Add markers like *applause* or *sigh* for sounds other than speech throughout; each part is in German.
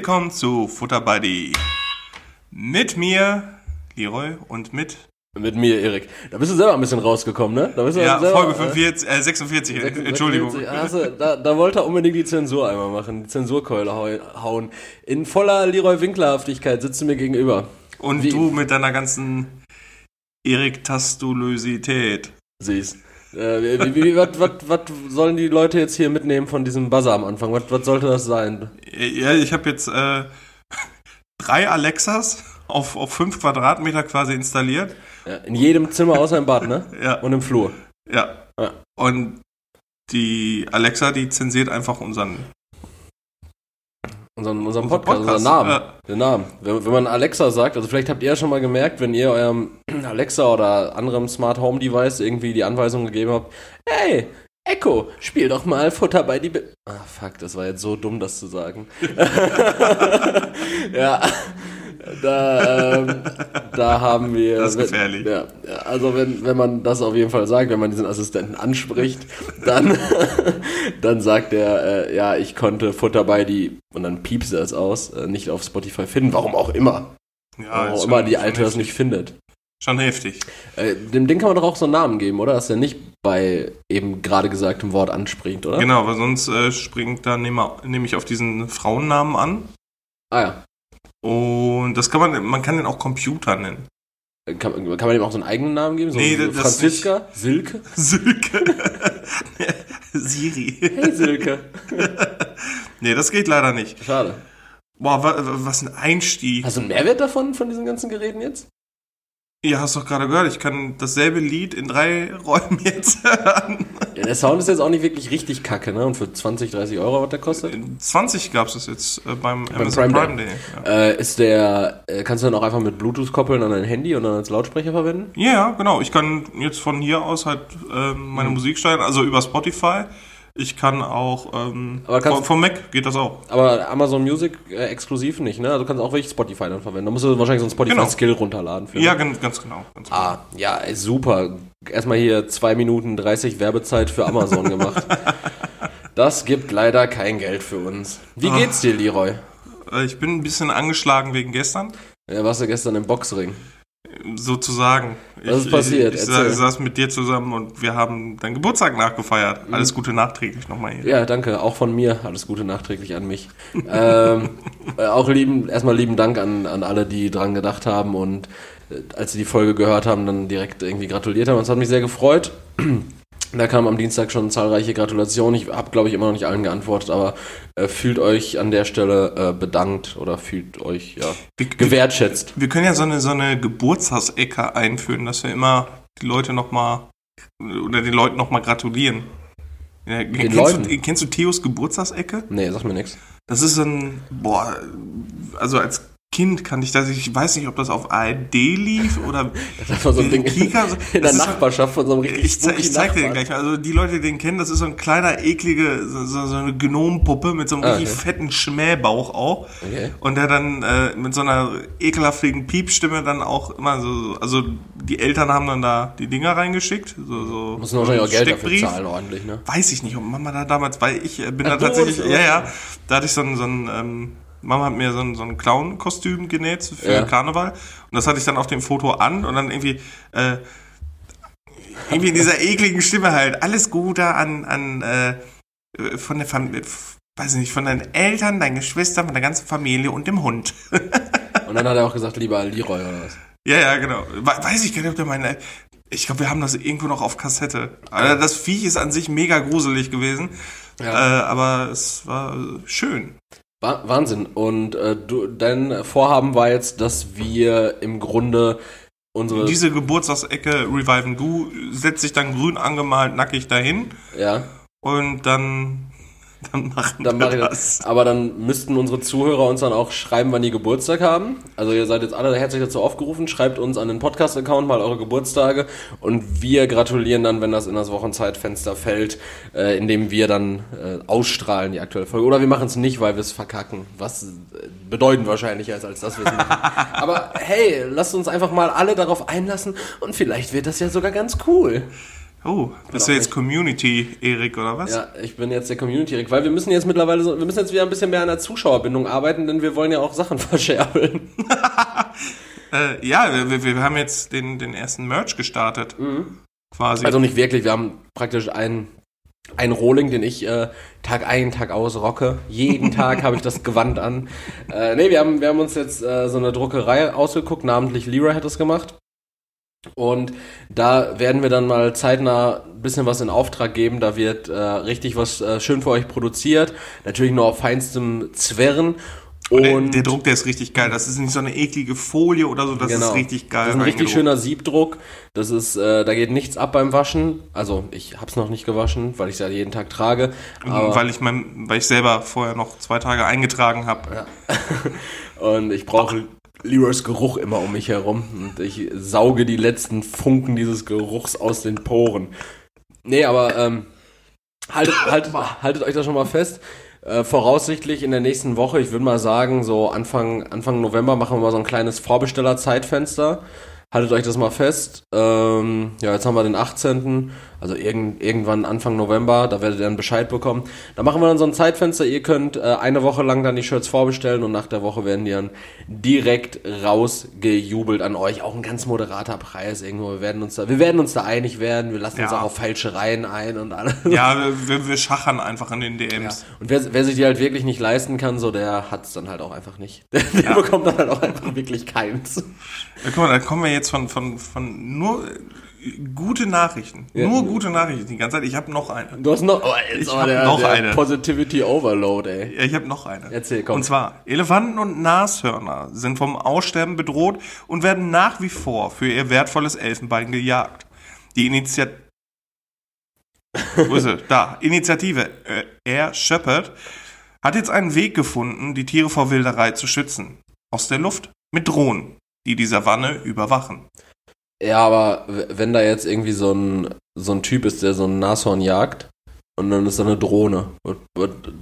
Willkommen zu Futter Buddy. Mit mir, Leroy, und mit. Mit mir, Erik. Da bist du selber ein bisschen rausgekommen, ne? Da bist du Ja, selber, Folge äh, 45, äh, 46, äh, Entschuldigung. 46. Hast du, da, da wollte er unbedingt die Zensur einmal machen, die Zensurkeule hau- hauen. In voller Leroy Winklerhaftigkeit sitzt du mir gegenüber. Und Wie- du mit deiner ganzen Erektastulosität. Siehst. Äh, was, sollen die Leute jetzt hier mitnehmen von diesem Buzzer am Anfang? Was, was sollte das sein? Ja, ich habe jetzt äh, *laughs* drei Alexas auf, auf fünf Quadratmeter quasi installiert. Ja, in jedem Zimmer außer im Bad, ne? *laughs* Ja, Und im Flur. ja. Ja. Und die Alexa, die zensiert einfach unseren, Unseren, unseren unseren Podcast, unseren Namen. Ja. Den Namen. Wenn, wenn man Alexa sagt, also vielleicht habt ihr ja schon mal gemerkt, wenn ihr eurem *clears throat* Alexa oder anderem Smart Home Device irgendwie die Anweisung gegeben habt, hey, Echo, spiel doch mal Futter bei die... Be ah, fuck, das war jetzt so dumm, das zu sagen. *laughs* ja, da, ähm, da haben wir... Das ist gefährlich. Ja, ja, also wenn, wenn man das auf jeden Fall sagt, wenn man diesen Assistenten anspricht, dann, *laughs* dann sagt er, äh, ja, ich konnte Futter bei die, und dann piepst er es aus, äh, nicht auf Spotify finden, warum auch immer. Ja, warum auch immer die Alte das nicht findet. Schon heftig. Äh, dem Ding kann man doch auch so einen Namen geben, oder? Dass er nicht bei eben gerade gesagtem Wort anspringt, oder? Genau, weil sonst äh, springt da nehme nehm ich auf diesen Frauennamen an. Ah ja. Und das kann man, man kann den auch Computer nennen. Kann, kann man ihm auch so einen eigenen Namen geben? So Nee, das Franziska? Silke? *laughs* Silke. *laughs* Siri. Hey Silke. *laughs* Nee, das geht leider nicht. Schade. Boah, wa, wa- was ein Einstieg. Hast du einen Mehrwert davon, von diesen ganzen Geräten jetzt? Ja, hast doch gerade gehört, ich kann dasselbe Lied in drei Räumen jetzt hören. Der Sound ist jetzt auch nicht wirklich richtig kacke, ne? Und für 20, 30 Euro, was der kostet? 20 gab's das jetzt äh, beim, Amazon Prime Prime, Day. Ja. Äh, ist der, äh, kannst du dann auch einfach mit Bluetooth koppeln an dein Handy und dann als Lautsprecher verwenden? Ja, genau. Ich kann jetzt von hier aus halt ähm, meine Mhm. Musik steuern, also über Spotify. Ich kann auch ähm, Aber kannst- vom, vom Mac geht das auch. Aber Amazon Music äh, exklusiv nicht, ne? Also du kannst auch wirklich Spotify dann verwenden. Da musst du wahrscheinlich so ein Spotify-Skill runterladen. Für, Ja, ganz, ganz genau. Ganz genau. Ah, ja, super. Erstmal hier 2 Minuten 30 Werbezeit für Amazon gemacht. *laughs* Das gibt leider kein Geld für uns. Wie geht's dir, Leroy? Äh, Ich bin ein bisschen angeschlagen wegen gestern, Ja, warst du gestern im Boxring? Sozusagen. Was ist ich, passiert? Ich, ich, Erzähl. saß mit dir zusammen und wir haben deinen Geburtstag nachgefeiert. Alles Gute nachträglich nochmal hier. Ja, danke. Auch von mir. Alles Gute nachträglich an mich. *laughs* ähm, äh, auch lieben, erstmal lieben Dank an, an alle, die dran gedacht haben und äh, als sie die Folge gehört haben, dann direkt irgendwie gratuliert haben. Das hat mich sehr gefreut. Da kamen am Dienstag schon zahlreiche Gratulationen. Ich habe, glaube ich, immer noch nicht allen geantwortet, aber äh, fühlt euch an der Stelle äh, bedankt oder fühlt euch ja, Wir, wir, gewertschätzt. wir können ja so eine, so eine Geburtstagsecke einführen, dass wir immer die Leute nochmal oder den Leuten nochmal gratulieren. Ja, kennst, Leuten? Du, kennst du Theos Geburtstagsecke? Nee, sag mir nichts. Das ist ein, boah, also als Kind kannte ich das, ich weiß nicht, ob das auf ARD lief oder *laughs* Das war so ein Ding Kika, *laughs* in der Nachbarschaft von so einem richtig Ich, ich zeig dir den gleich mal. Also die Leute, die den kennen, das ist so ein kleiner, eklige, so, so, eine Gnompuppe mit so einem Ah, richtig okay. fetten Schmähbauch auch. Okay. Und der dann äh, mit so einer ekelhaftigen Piepstimme dann auch immer so, also die Eltern haben dann da die Dinger reingeschickt. So, so Muss wahrscheinlich auch Geld dafür zahlen, ordentlich, ne? Weiß ich nicht, ob Mama da damals, weil ich äh, bin Ach, da tatsächlich, ja, ja, da hatte ich so ein, so ein ähm, Mama hat mir so ein, so ein Clown-Kostüm genäht für Ja. Karneval und das hatte ich dann auf dem Foto an und dann irgendwie, äh, irgendwie in dieser ekligen Stimme halt, alles Gute an, an, äh, von der Familie, weiß ich nicht, von deinen Eltern, deinen Geschwistern, von der ganzen Familie und dem Hund. *laughs* Und dann hat er auch gesagt, lieber Leroy oder was? Ja, ja, genau. We- Weiß ich gar nicht, ob der meine. Ich glaube, wir haben das irgendwo noch auf Kassette. Also das Viech ist an sich mega gruselig gewesen. Ja. Äh, aber es war schön. Wa- Wahnsinn. Und äh, du, dein Vorhaben war jetzt, dass wir im Grunde unsere. Diese Geburtstagsecke Revive Du setzt sich dann grün angemalt nackig dahin ja, und dann, *laughs* dann machen dann wir ich das. Aber dann müssten unsere Zuhörer uns dann auch schreiben, wann die Geburtstag haben. Also ihr seid jetzt alle herzlich dazu aufgerufen. Schreibt uns an den Podcast-Account mal eure Geburtstage und wir gratulieren dann, wenn das in das Wochenzeitfenster fällt, äh, indem wir dann äh, ausstrahlen die aktuelle Folge. Oder wir machen es nicht, weil wir es verkacken. Was äh, bedeutend wahrscheinlicher ist, als dass wir es machen. *laughs* Aber hey, lasst uns einfach mal alle darauf einlassen und vielleicht wird das ja sogar ganz cool. Oh, bist du auch jetzt nicht. Community, Erik, oder was? Ja, ich bin jetzt der Community Rick, weil wir müssen jetzt mittlerweile so, wir müssen jetzt wieder ein bisschen mehr an der Zuschauerbindung arbeiten, denn wir wollen ja auch Sachen *laughs* verscherbeln. *laughs* Äh, ja, wir, wir haben jetzt den, den ersten Merch gestartet. Quasi. Also nicht wirklich, wir haben praktisch einen ein Rohling, den ich äh, Tag ein, Tag aus rocke. Jeden *laughs* Tag habe ich das Gewand an. Äh, nee, wir haben, wir haben uns jetzt äh, so eine Druckerei ausgeguckt, namentlich Leroy hat das gemacht. Und da werden wir dann mal zeitnah ein bisschen was in Auftrag geben. Da wird äh, richtig was äh, schön für euch produziert. Natürlich nur auf feinstem Zwirren. Und der, der Druck, der ist richtig geil. Das ist nicht so eine eklige Folie oder so, das ist richtig geil. Das ist ein richtig schöner Siebdruck. Das ist, äh, da geht nichts ab beim Waschen. Also ich hab's noch nicht gewaschen, weil ich es ja jeden Tag trage. Aber, weil ich mein, weil ich selber vorher noch zwei Tage eingetragen habe. *laughs* und ich brauche Leroys Geruch immer um mich herum. Und ich sauge die letzten Funken dieses Geruchs aus den Poren. Nee, aber ähm, haltet, *laughs* haltet, haltet euch das schon mal fest. Äh, voraussichtlich in der nächsten Woche, ich würde mal sagen, so Anfang, Anfang November machen wir mal so ein kleines Vorbestellerzeitfenster. Haltet euch das mal fest. Ähm, ja, jetzt haben wir den 18. Also irgend, irgendwann Anfang November, da werdet ihr dann Bescheid bekommen. Da machen wir dann so ein Zeitfenster. Ihr könnt äh, eine Woche lang dann die Shirts vorbestellen und nach der Woche werden die dann direkt rausgejubelt an euch. Auch ein ganz moderater Preis irgendwo. Wir werden uns da, wir werden uns da einig werden. Wir lassen uns Ja. auch auf Fälschereien ein und alles. Ja, wir- wir, wir schachern einfach in den DMs. Und wer, wer sich die halt wirklich nicht leisten kann, so der hat's dann halt auch einfach nicht. *laughs* Der, der bekommt dann halt auch einfach wirklich keins. Ja, guck mal, da kommen wir jetzt von, von, von nur gute Nachrichten. Ja. Nur gute Nachrichten die ganze Zeit. Ich habe noch eine. Du hast noch, oh, jetzt Ich hab der, noch der eine. Positivity Overload, ey. Ja, ich habe noch eine. Erzähl, komm. Und zwar, Elefanten und Nashörner sind vom Aussterben bedroht und werden nach wie vor für ihr wertvolles Elfenbein gejagt. Die Initiative... *laughs* Wo ist sie? Da. Initiative äh, Air Shepherd hat jetzt einen Weg gefunden, die Tiere vor Wilderei zu schützen. Aus der Luft. Mit Drohnen, die die Savanne überwachen. Ja, aber wenn da jetzt irgendwie so ein, so ein Typ ist, der so ein Nashorn jagt und dann ist da eine Drohne.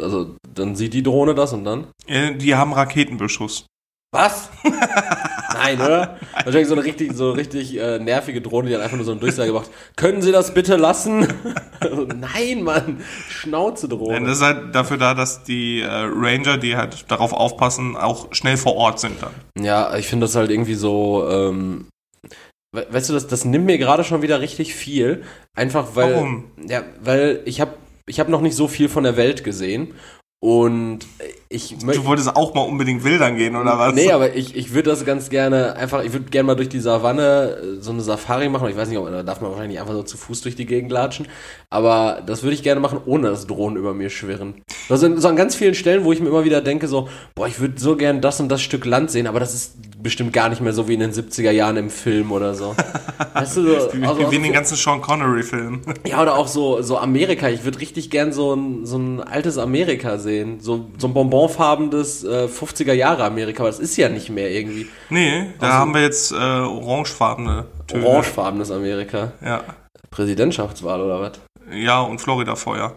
Also, dann sieht die Drohne das und dann? Äh, die haben Raketenbeschuss. Was? *laughs* Nein, oder? Wahrscheinlich so eine richtig, so richtig äh, nervige Drohne, die hat einfach nur so eine Durchsage gemacht. Können Sie das bitte lassen? *laughs* Also, Nein, Mann. Schnauze-Drohne. Denn das ist halt dafür da, dass die äh, Ranger, die halt darauf aufpassen, auch schnell vor Ort sind dann. Ja, ich finde das halt irgendwie so, ähm, weißt du, das, das nimmt mir gerade schon wieder richtig viel. Einfach weil, Warum? ja, weil ich habe ich hab noch nicht so viel von der Welt gesehen und ich Du wolltest auch mal unbedingt wildern gehen, oder was? nee, aber ich, ich würde das ganz gerne einfach, ich würde gerne mal durch die Savanne äh, so eine Safari machen. Ich weiß nicht, ob da darf man wahrscheinlich nicht einfach so zu Fuß durch die Gegend latschen, aber das würde ich gerne machen, ohne dass Drohnen über mir schwirren. Sind so an ganz vielen Stellen, wo ich mir immer wieder denke, so, boah, ich würde so gern das und das Stück Land sehen, aber das ist bestimmt gar nicht mehr so wie in den 70er Jahren im Film oder so. Weißt du, so, *laughs* Wie, also, wie in den ganzen Sean Connery-Filmen. ja, oder auch so, so Amerika. Ich würde richtig gern so ein, so ein altes Amerika sehen. So, so ein bonbonfarbenes äh, 50er Jahre Amerika, aber das ist ja nicht mehr irgendwie. Nee, da haben wir jetzt äh, orangefarbene Töne. Orangefarbenes Amerika. Ja. Präsidentschaftswahl oder was? ja, und Florida-Feuer.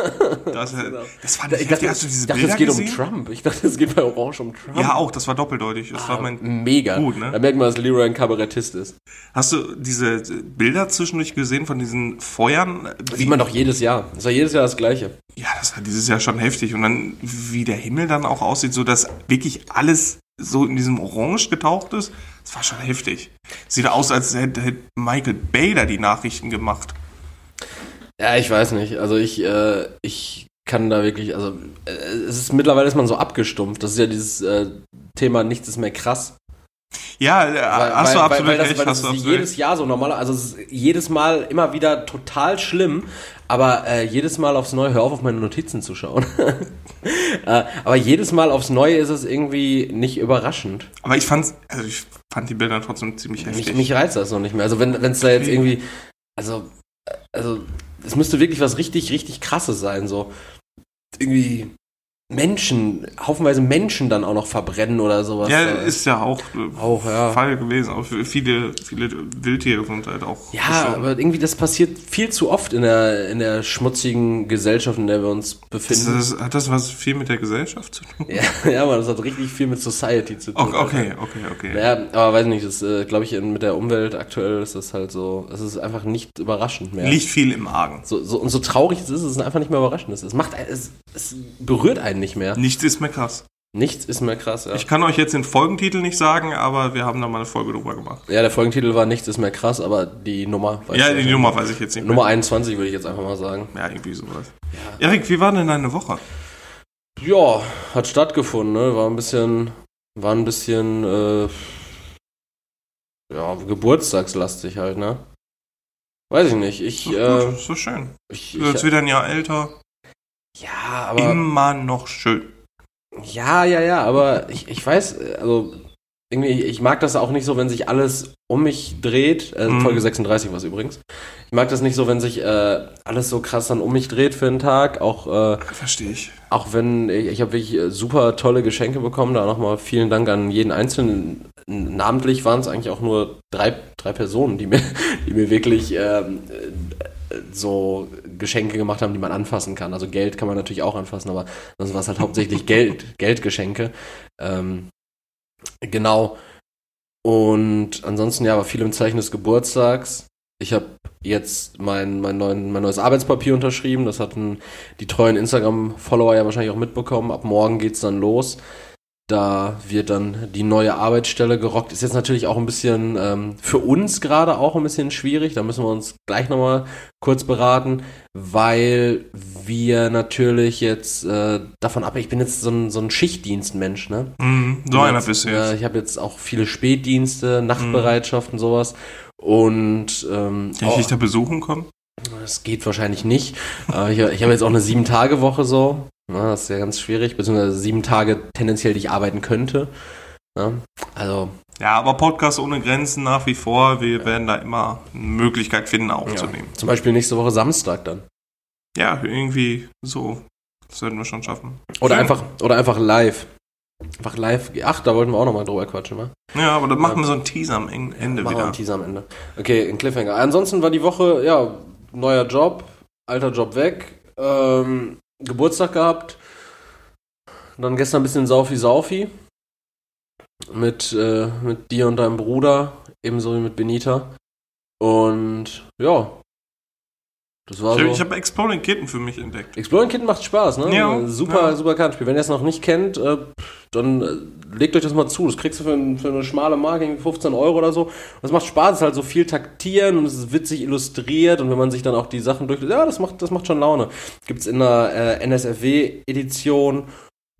*laughs* das, äh, das fand ich, Ich dachte, hast du diese ich dachte Bilder es geht gesehen? um Trump. Ich dachte, es geht bei Orange um Trump. Ja, auch, das war doppeldeutig. Das war mein, Mega. Gut, ne? Da merkt man, dass Leroy ein Kabarettist ist. hast du diese Bilder zwischendurch gesehen von diesen Feuern? Das sieht man doch jedes Jahr. Das war jedes Jahr das Gleiche. Ja, das war dieses Jahr schon heftig. Und dann, wie der Himmel dann auch aussieht, so dass wirklich alles so in diesem Orange getaucht ist, das war schon heftig. Sieht aus, als hätte, Michael da die Nachrichten gemacht. Ja, ich weiß nicht. Also ich, äh, ich kann da wirklich, also äh, es ist mittlerweile ist man so abgestumpft. Das ist ja dieses äh, Thema, nichts ist mehr krass. Ja, äh, hast du absolut das, recht. Weil das hast du ist absolut jedes recht. Jahr so normal, also es ist jedes Mal immer wieder total schlimm, aber äh, jedes Mal aufs Neue, hör auf, auf meine Notizen zu schauen. *laughs* äh, aber jedes Mal aufs Neue ist es irgendwie nicht überraschend. Aber ich fand, also ich fand die Bilder trotzdem ziemlich heftig. Mich, mich reizt das noch nicht mehr. Also wenn es da jetzt irgendwie, also, äh, also es müsste wirklich was richtig, richtig krasses sein, so. Irgendwie Menschen, haufenweise Menschen dann auch noch verbrennen oder sowas. Ja, ist ja auch, äh, Auch, ja. Fall gewesen. Auch viele, viele Wildtiere sind halt auch. Ja, gestorben. aber irgendwie das passiert viel zu oft in der, in der schmutzigen Gesellschaft, in der wir uns befinden. das, hat das was viel mit der Gesellschaft zu tun? Ja, *laughs* ja, aber das hat richtig viel mit Society zu tun. Okay, okay, okay. okay. Ja, aber weiß nicht, das äh, glaube ich mit der Umwelt aktuell ist das halt so, es ist einfach nicht überraschend mehr. Liegt viel im Argen. So, so, und so traurig es ist, es ist einfach nicht mehr überraschend. Es macht es, es berührt einen nicht mehr. Nichts ist mehr krass. Nichts ist mehr krass, ja. Ich kann euch jetzt den Folgentitel nicht sagen, aber wir haben da mal eine Folge drüber gemacht. ja, der Folgentitel war Nichts ist mehr krass, aber die Nummer weiß Ja, ich die nicht. Nummer weiß ich jetzt nicht Nummer 21 würde ich jetzt einfach mal sagen. mehr. Ja, irgendwie sowas. Erik, wie war denn deine Woche? Ja, hat stattgefunden, ne? War ein bisschen, war ein bisschen, äh, ja, geburtstagslastig halt, ne? Weiß ich nicht. Ich, So, äh, gut, so schön. ich, Du bist wieder ein Jahr älter. Ja, aber, Immer noch schön. ja, ja, ja, aber ich, ich weiß, äh, also, irgendwie, ich mag das auch nicht so, wenn sich alles um mich dreht. Äh, Mhm. Folge 36 was übrigens. Ich mag das nicht so, wenn sich äh, alles so krass dann um mich dreht für einen Tag. Auch, äh, Verstehe ich. Auch wenn ich, ich habe wirklich äh, super tolle Geschenke bekommen, da nochmal vielen Dank an jeden Einzelnen. Namentlich waren es eigentlich auch nur drei, drei Personen, die mir, *laughs* die mir wirklich ähm, äh, so Geschenke gemacht haben, die man anfassen kann. Also Geld kann man natürlich auch anfassen, aber das war es halt hauptsächlich Geld, *laughs* Geldgeschenke. Ähm, genau. Und ansonsten ja, war viel im Zeichen des Geburtstags. Ich habe jetzt mein, mein, neuen, mein neues Arbeitspapier unterschrieben. Das hatten die treuen Instagram-Follower ja wahrscheinlich auch mitbekommen. Ab morgen geht's dann los. Da wird dann die neue Arbeitsstelle gerockt. Ist jetzt natürlich auch ein bisschen ähm, für uns gerade auch ein bisschen schwierig. Da müssen wir uns gleich nochmal kurz beraten, weil wir natürlich jetzt äh, davon ab, ich bin jetzt so ein, so ein Schichtdienstmensch, ne? Mhm, so einer bist du Äh, jetzt. ich habe jetzt auch viele Spätdienste, Nachtbereitschaft und sowas. Und ähm, Kann ich dich da besuchen kommen? das geht wahrscheinlich nicht. Aber ich, ich habe jetzt auch eine sieben Tage Woche so. Na, das ist ja ganz schwierig, beziehungsweise sieben Tage tendenziell, die ich arbeiten könnte. Ja, also Ja, aber Podcast ohne Grenzen nach wie vor. Wir werden da immer eine Möglichkeit finden, aufzunehmen. zum Beispiel nächste Woche Samstag dann. Ja, irgendwie so. Das sollten wir schon schaffen. Oder Schön. einfach, oder einfach live. Einfach live. Ach, da wollten wir auch nochmal drüber quatschen, ne? Ja, aber dann machen wir so einen Teaser am Ende Machen wir einen wieder. Teaser am Ende. Okay, ein Cliffhanger. Ansonsten war die Woche, ja, neuer Job, alter Job weg, ähm, Geburtstag gehabt, dann gestern ein bisschen Saufi-Saufi mit, äh, mit dir und deinem Bruder, ebenso wie mit Benita. Und ja, das war Ich, so. ich habe Kitten für mich entdeckt. Exploring Kitten macht Spaß, ne? Ja, super, ja. super Kartenspiel. Wenn ihr es noch nicht kennt, äh, dann äh, legt euch das mal zu. Das kriegst du für, ein, für eine schmale Marke, irgendwie 15 Euro oder so. Und es macht Spaß, es ist halt so viel taktieren und es ist witzig illustriert und wenn man sich dann auch die Sachen durch, ja, das macht, das macht schon Laune. Gibt's in der äh, NSFW-Edition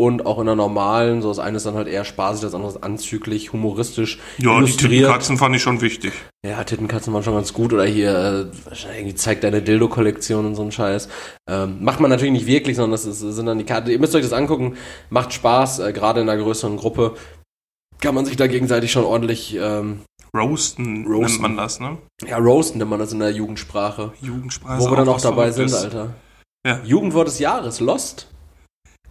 und auch in der normalen. So das eine ist dann halt eher spaßig, das andere ist anzüglich, humoristisch Ja, die illustriert. Tittenkatzen fand ich schon wichtig. Ja, Tittenkatzen waren schon ganz gut. Oder hier, äh, irgendwie zeigt deine Dildo-Kollektion und so ein Scheiß. Ähm, macht man natürlich nicht wirklich, sondern das ist, sind dann die Karten. Ihr müsst euch das angucken. Macht Spaß, äh, gerade in einer größeren Gruppe. Kann man sich da gegenseitig schon ordentlich, ähm, Roasten, Roasten. nennt man das, ne? ja, roasten nennt man das in der Jugendsprache. Jugendsprache. Wo wir dann auch dabei sind, Verrücktes. Alter. Ja. Jugendwort des Jahres, Lost.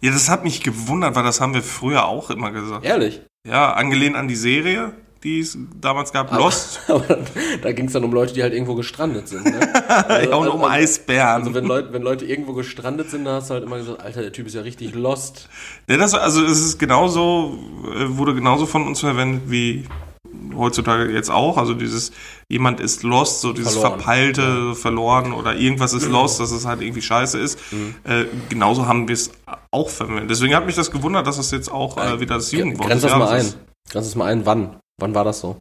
Ja, das hat mich gewundert, weil das haben wir früher auch immer gesagt. Ehrlich. Ja, angelehnt an die Serie, die es damals gab, Lost. *laughs* Aber da ging es dann um Leute, die halt irgendwo gestrandet sind. Ne? *laughs* ja, und um Eisbären. Also wenn Leute, wenn Leute irgendwo gestrandet sind, dann hast du halt immer gesagt, Alter, der Typ ist ja richtig lost. Ja, das, also es ist genauso, äh, wurde genauso von uns verwendet wie heutzutage jetzt auch. Also dieses, jemand ist lost, so dieses Verloren. verpeilte, so verloren oder irgendwas ist lost, dass es halt irgendwie scheiße ist. Mhm. Äh, genauso haben wir es auch verwendet. Deswegen hat mich das gewundert, dass es jetzt auch äh, wieder das Jugendwort Grenz des das mal ein. ist. Grenz das mal ein. Wann? Wann war das so?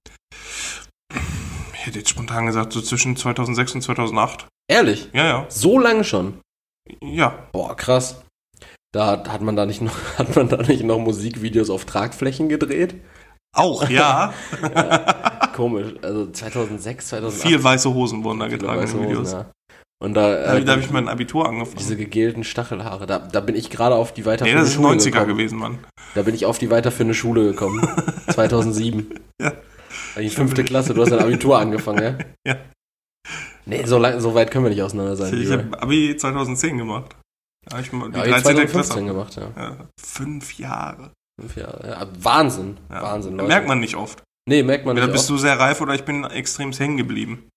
Ich hätte jetzt spontan gesagt, so zwischen 2006 und 2008. Ehrlich? Ja, ja. So lange schon? Ja. Boah, krass. Da hat man da nicht noch, *laughs* hat man da nicht noch Musikvideos auf Tragflächen gedreht? Auch, ja. *laughs* Komisch. Also 2006, 2008. Viel weiße Hosen wurden da getragen in den Hosen, Videos. ja. Und da, Da, äh, da habe ich mein Abitur angefangen. diese gegelten Stachelhaare, da, da bin ich gerade auf die nee, weiterführende das ist Schule 90er gekommen. gewesen, Mann. Da bin ich auf die weiterführende Schule gekommen. *laughs* 2007. Ja. Die fünfte Klasse, du hast dein Abitur angefangen, ja? *laughs* Ja. Nee, so, lang, so weit können wir nicht auseinander sein. Ich habe Abi 2010 gemacht. Ja, ich, die Ja, 13. jetzt 2015 Klasse. gemacht, ja. Ja, fünf Jahre. Fünf Jahre. Ja, Wahnsinn. Ja. Wahnsinn, Leute. Merkt man nicht oft. Nee, merkt man nicht. Entweder bist oft. du sehr reif oder ich bin extrem hängen geblieben.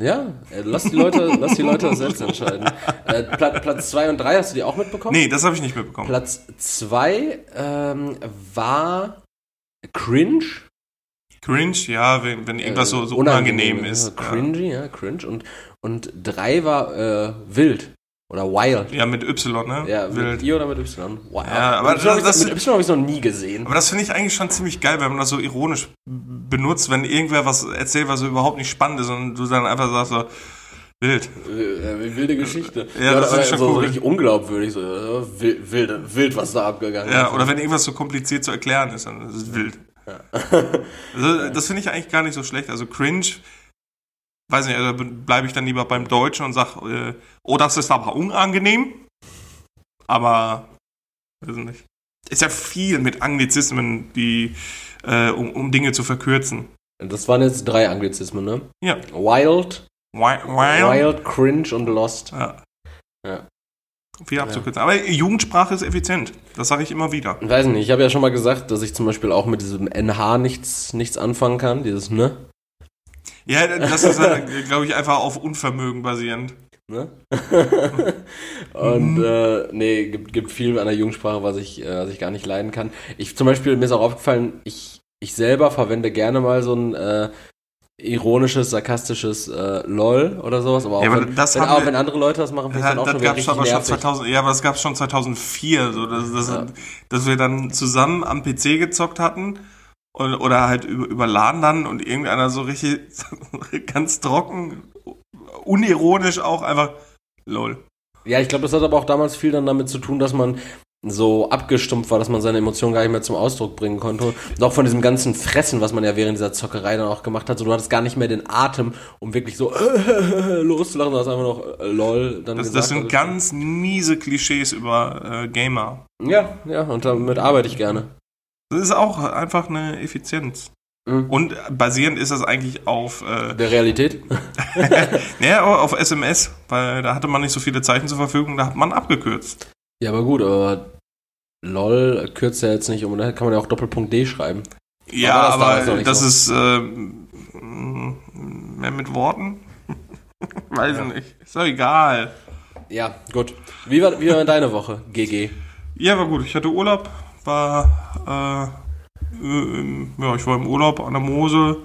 Ja, äh, lass die Leute, lass die Leute selbst entscheiden. Äh, Pla Platz 2 und 3 hast du die auch mitbekommen? Nee, das habe ich nicht mitbekommen. Platz 2 ähm, war Cringe. Cringe, ja, wenn, wenn irgendwas so, so Äh, unangenehm, ist. Ja, cringy, ja, cringe. Und, und 3 war äh, wild. Oder wild. Ja. ja, mit Y, ne? Ja, mit Wild. I oder mit Y? Wild. Ja, aber mit Y hab ich- das- mit Y habe ich noch nie gesehen. Aber das finde ich eigentlich schon ziemlich geil, wenn man das so ironisch benutzt, wenn irgendwer was erzählt, was so überhaupt nicht spannend ist und du dann einfach sagst so, wild. Äh, wilde Geschichte. Ja, das oder, ist schon so, cool. richtig unglaubwürdig. So, äh, wild, wild, wild, was da abgegangen Ja, ist. oder wenn irgendwas so kompliziert zu erklären ist, dann ist es wild. *laughs* Also, das finde ich eigentlich gar nicht so schlecht. Also cringe, weiß nicht, also bleibe ich dann lieber beim Deutschen und sag, äh, oh, das ist aber unangenehm. Aber, weiß nicht. Ist ja viel mit Anglizismen, die, äh, um, um Dinge zu verkürzen. Das waren jetzt drei Anglizismen, ne? Ja. Wild, Wild, wild. Cringe und Lost. Ja. Ja. Viel abzukürzen. Aber Jugendsprache ist effizient. Das sage ich immer wieder. Ich weiß nicht, ich habe ja schon mal gesagt, dass ich zum Beispiel auch mit diesem NH nichts, nichts anfangen kann, dieses ne. Ja, das ist, glaube ich, einfach auf Unvermögen basierend. ne? *laughs* und äh, nee, gibt, gibt viel an der Jugendsprache, was ich, äh, was ich gar nicht leiden kann. Ich zum Beispiel, mir ist auch aufgefallen, ich, ich selber verwende gerne mal so ein äh, ironisches, sarkastisches äh, LOL oder sowas, aber auch, Ja, aber wenn, das wenn, auch wir- wenn andere Leute das machen, finde ich dann auch das schon gab's aber schon nervig. 2000, ja, aber das gab's schon 2004, so, dass, dass, Ja. dass wir dann zusammen am PC gezockt hatten und, oder halt über, über LAN dann und irgendeiner so richtig *laughs* ganz trocken, unironisch auch einfach lol. Ja, ich glaube, das hat aber auch damals viel dann damit zu tun, dass man so abgestumpft war, dass man seine Emotionen gar nicht mehr zum Ausdruck bringen konnte. Und auch von diesem ganzen Fressen, was man ja während dieser Zockerei dann auch gemacht hat. So, du hattest gar nicht mehr den Atem, um wirklich so *laughs* loszulachen, du hast einfach noch äh, lol dann Das, gesagt. das sind Also, ganz miese Klischees über äh, Gamer. Ja, ja, und damit arbeite ich gerne. Das ist auch einfach eine Effizienz. Mhm. Und basierend ist das eigentlich auf, äh, Der Realität? *laughs* ja, auf SMS, weil da hatte man nicht so viele Zeichen zur Verfügung, da hat man abgekürzt. Ja, aber gut, aber lol kürzt ja jetzt nicht um, da kann man ja auch Doppelpunkt D schreiben. Ja, Aber das aber das so. ist äh, mehr mit Worten? *laughs* Weiß ich nicht. Ist doch egal. Ja, gut. Wie war, wie war deine Woche, GG? Ja, war gut. Ich hatte Urlaub, war äh, äh, im- ja, ich war im Urlaub an der Mosel,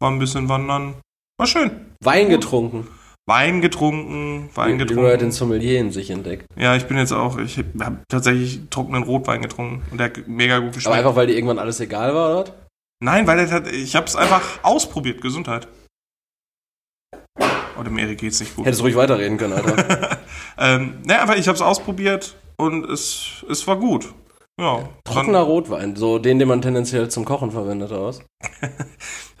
war ein bisschen wandern. War schön. Wein getrunken. Wein getrunken, Wein Wie du halt den getrunken. Sommelier in sich entdeckt. Ja, ich bin jetzt auch, ich habe tatsächlich trockenen Rotwein getrunchen und der hat mega gut Aber geschmeckt. einfach, weil dir irgendwann alles egal war, oder? was? Nein, weil der hat, ich habe es einfach ausprobiert. Gesundheit. Oh, dem Erik geht's nicht gut. Hättest ruhig weiterreden können, Alter. *laughs* Ähm, ne, aber ich habe es ausprobiert und es, es war gut. Ja. Trockener Rotwein, so den, den man tendenziell zum Kochen verwendet? Dann,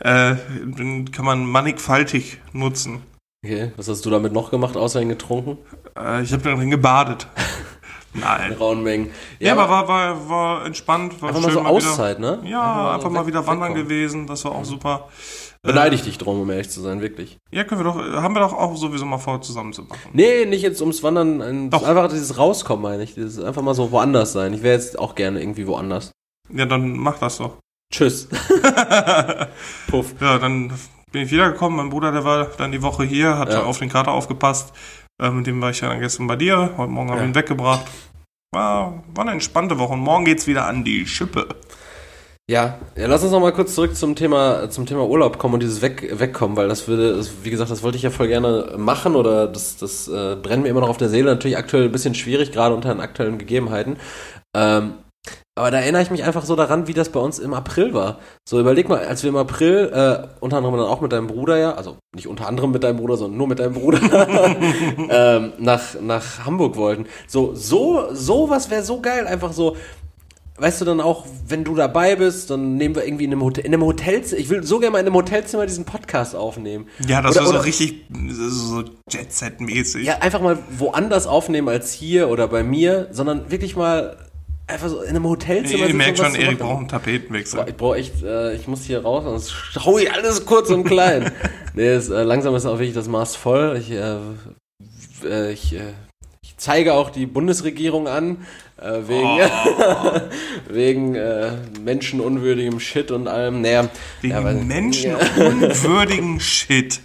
*laughs* äh, den kann man mannigfaltig nutzen. Okay, was hast du damit noch gemacht, außer ihn getrunken? Äh, ich habe darin gebadet. *laughs* In Nein. rauen Mengen. Ja, aber war, war, war entspannt. War einfach mal schön so mal wieder, Auszeit, ne? Ja, einfach mal weg- wieder wandern gewesen. Das war auch super. Beneide ich dich drum, um ehrlich zu sein, wirklich. Ja, können wir doch, haben wir doch auch sowieso mal vor, zusammen zu machen. Nee, nicht jetzt ums Wandern, ein- Doch. einfach dieses Rauskommen, meine ich. Dieses einfach mal so woanders sein. Ich wäre jetzt auch gerne irgendwie woanders. Ja, dann mach das doch. Tschüss. *laughs* Puff. Ja, dann bin ich wiedergekommen. Mein Bruder, der war dann die Woche hier, hat Ja. auf den Kater aufgepasst. Äh, mit dem war ich ja dann gestern bei dir. Heute Morgen habe ich Ja. ihn weggebracht. War, war eine entspannte Woche. Und morgen geht's wieder an die Schippe. Ja, ja, lass uns noch mal kurz zurück zum Thema, zum Thema Urlaub kommen und dieses Weg, Wegkommen, weil das würde, das, wie gesagt, das wollte ich ja voll gerne machen oder das, das äh, brennt mir immer noch auf der Seele. Natürlich aktuell ein bisschen schwierig, gerade unter den aktuellen Gegebenheiten. Ähm, aber da erinnere ich mich einfach so daran, wie das bei uns im April war. So, überleg mal, als wir im April, äh, unter anderem dann auch mit deinem Bruder ja, also nicht unter anderem mit deinem Bruder, sondern nur mit deinem Bruder, *laughs* ähm, nach, nach Hamburg wollten. So, so, sowas wäre so geil, einfach so, weißt du dann auch, wenn du dabei bist, dann nehmen wir irgendwie in einem Hotel, in einem Hotelzimmer, ich will so gerne mal in einem Hotelzimmer diesen Podcast aufnehmen. Ja, das Oder- so richtig so Jet-Set-mäßig. Ja, einfach mal woanders aufnehmen als hier oder bei mir, sondern wirklich mal einfach so in einem Hotelzimmer. Ihr sitzen merkt und was schon, Erik braucht einen Tapetenwechsel. Ich brauche echt, äh, ich muss hier raus, sonst schau ich alles kurz und klein. *laughs* nee, ist, äh, langsam ist auch wirklich das Maß voll. Ich, äh, äh, ich, äh, ich zeige auch die Bundesregierung an, äh, wegen, Oh. *laughs* wegen äh, menschenunwürdigem Shit und allem. Naja, Wegen ja, menschenunwürdigen Shit.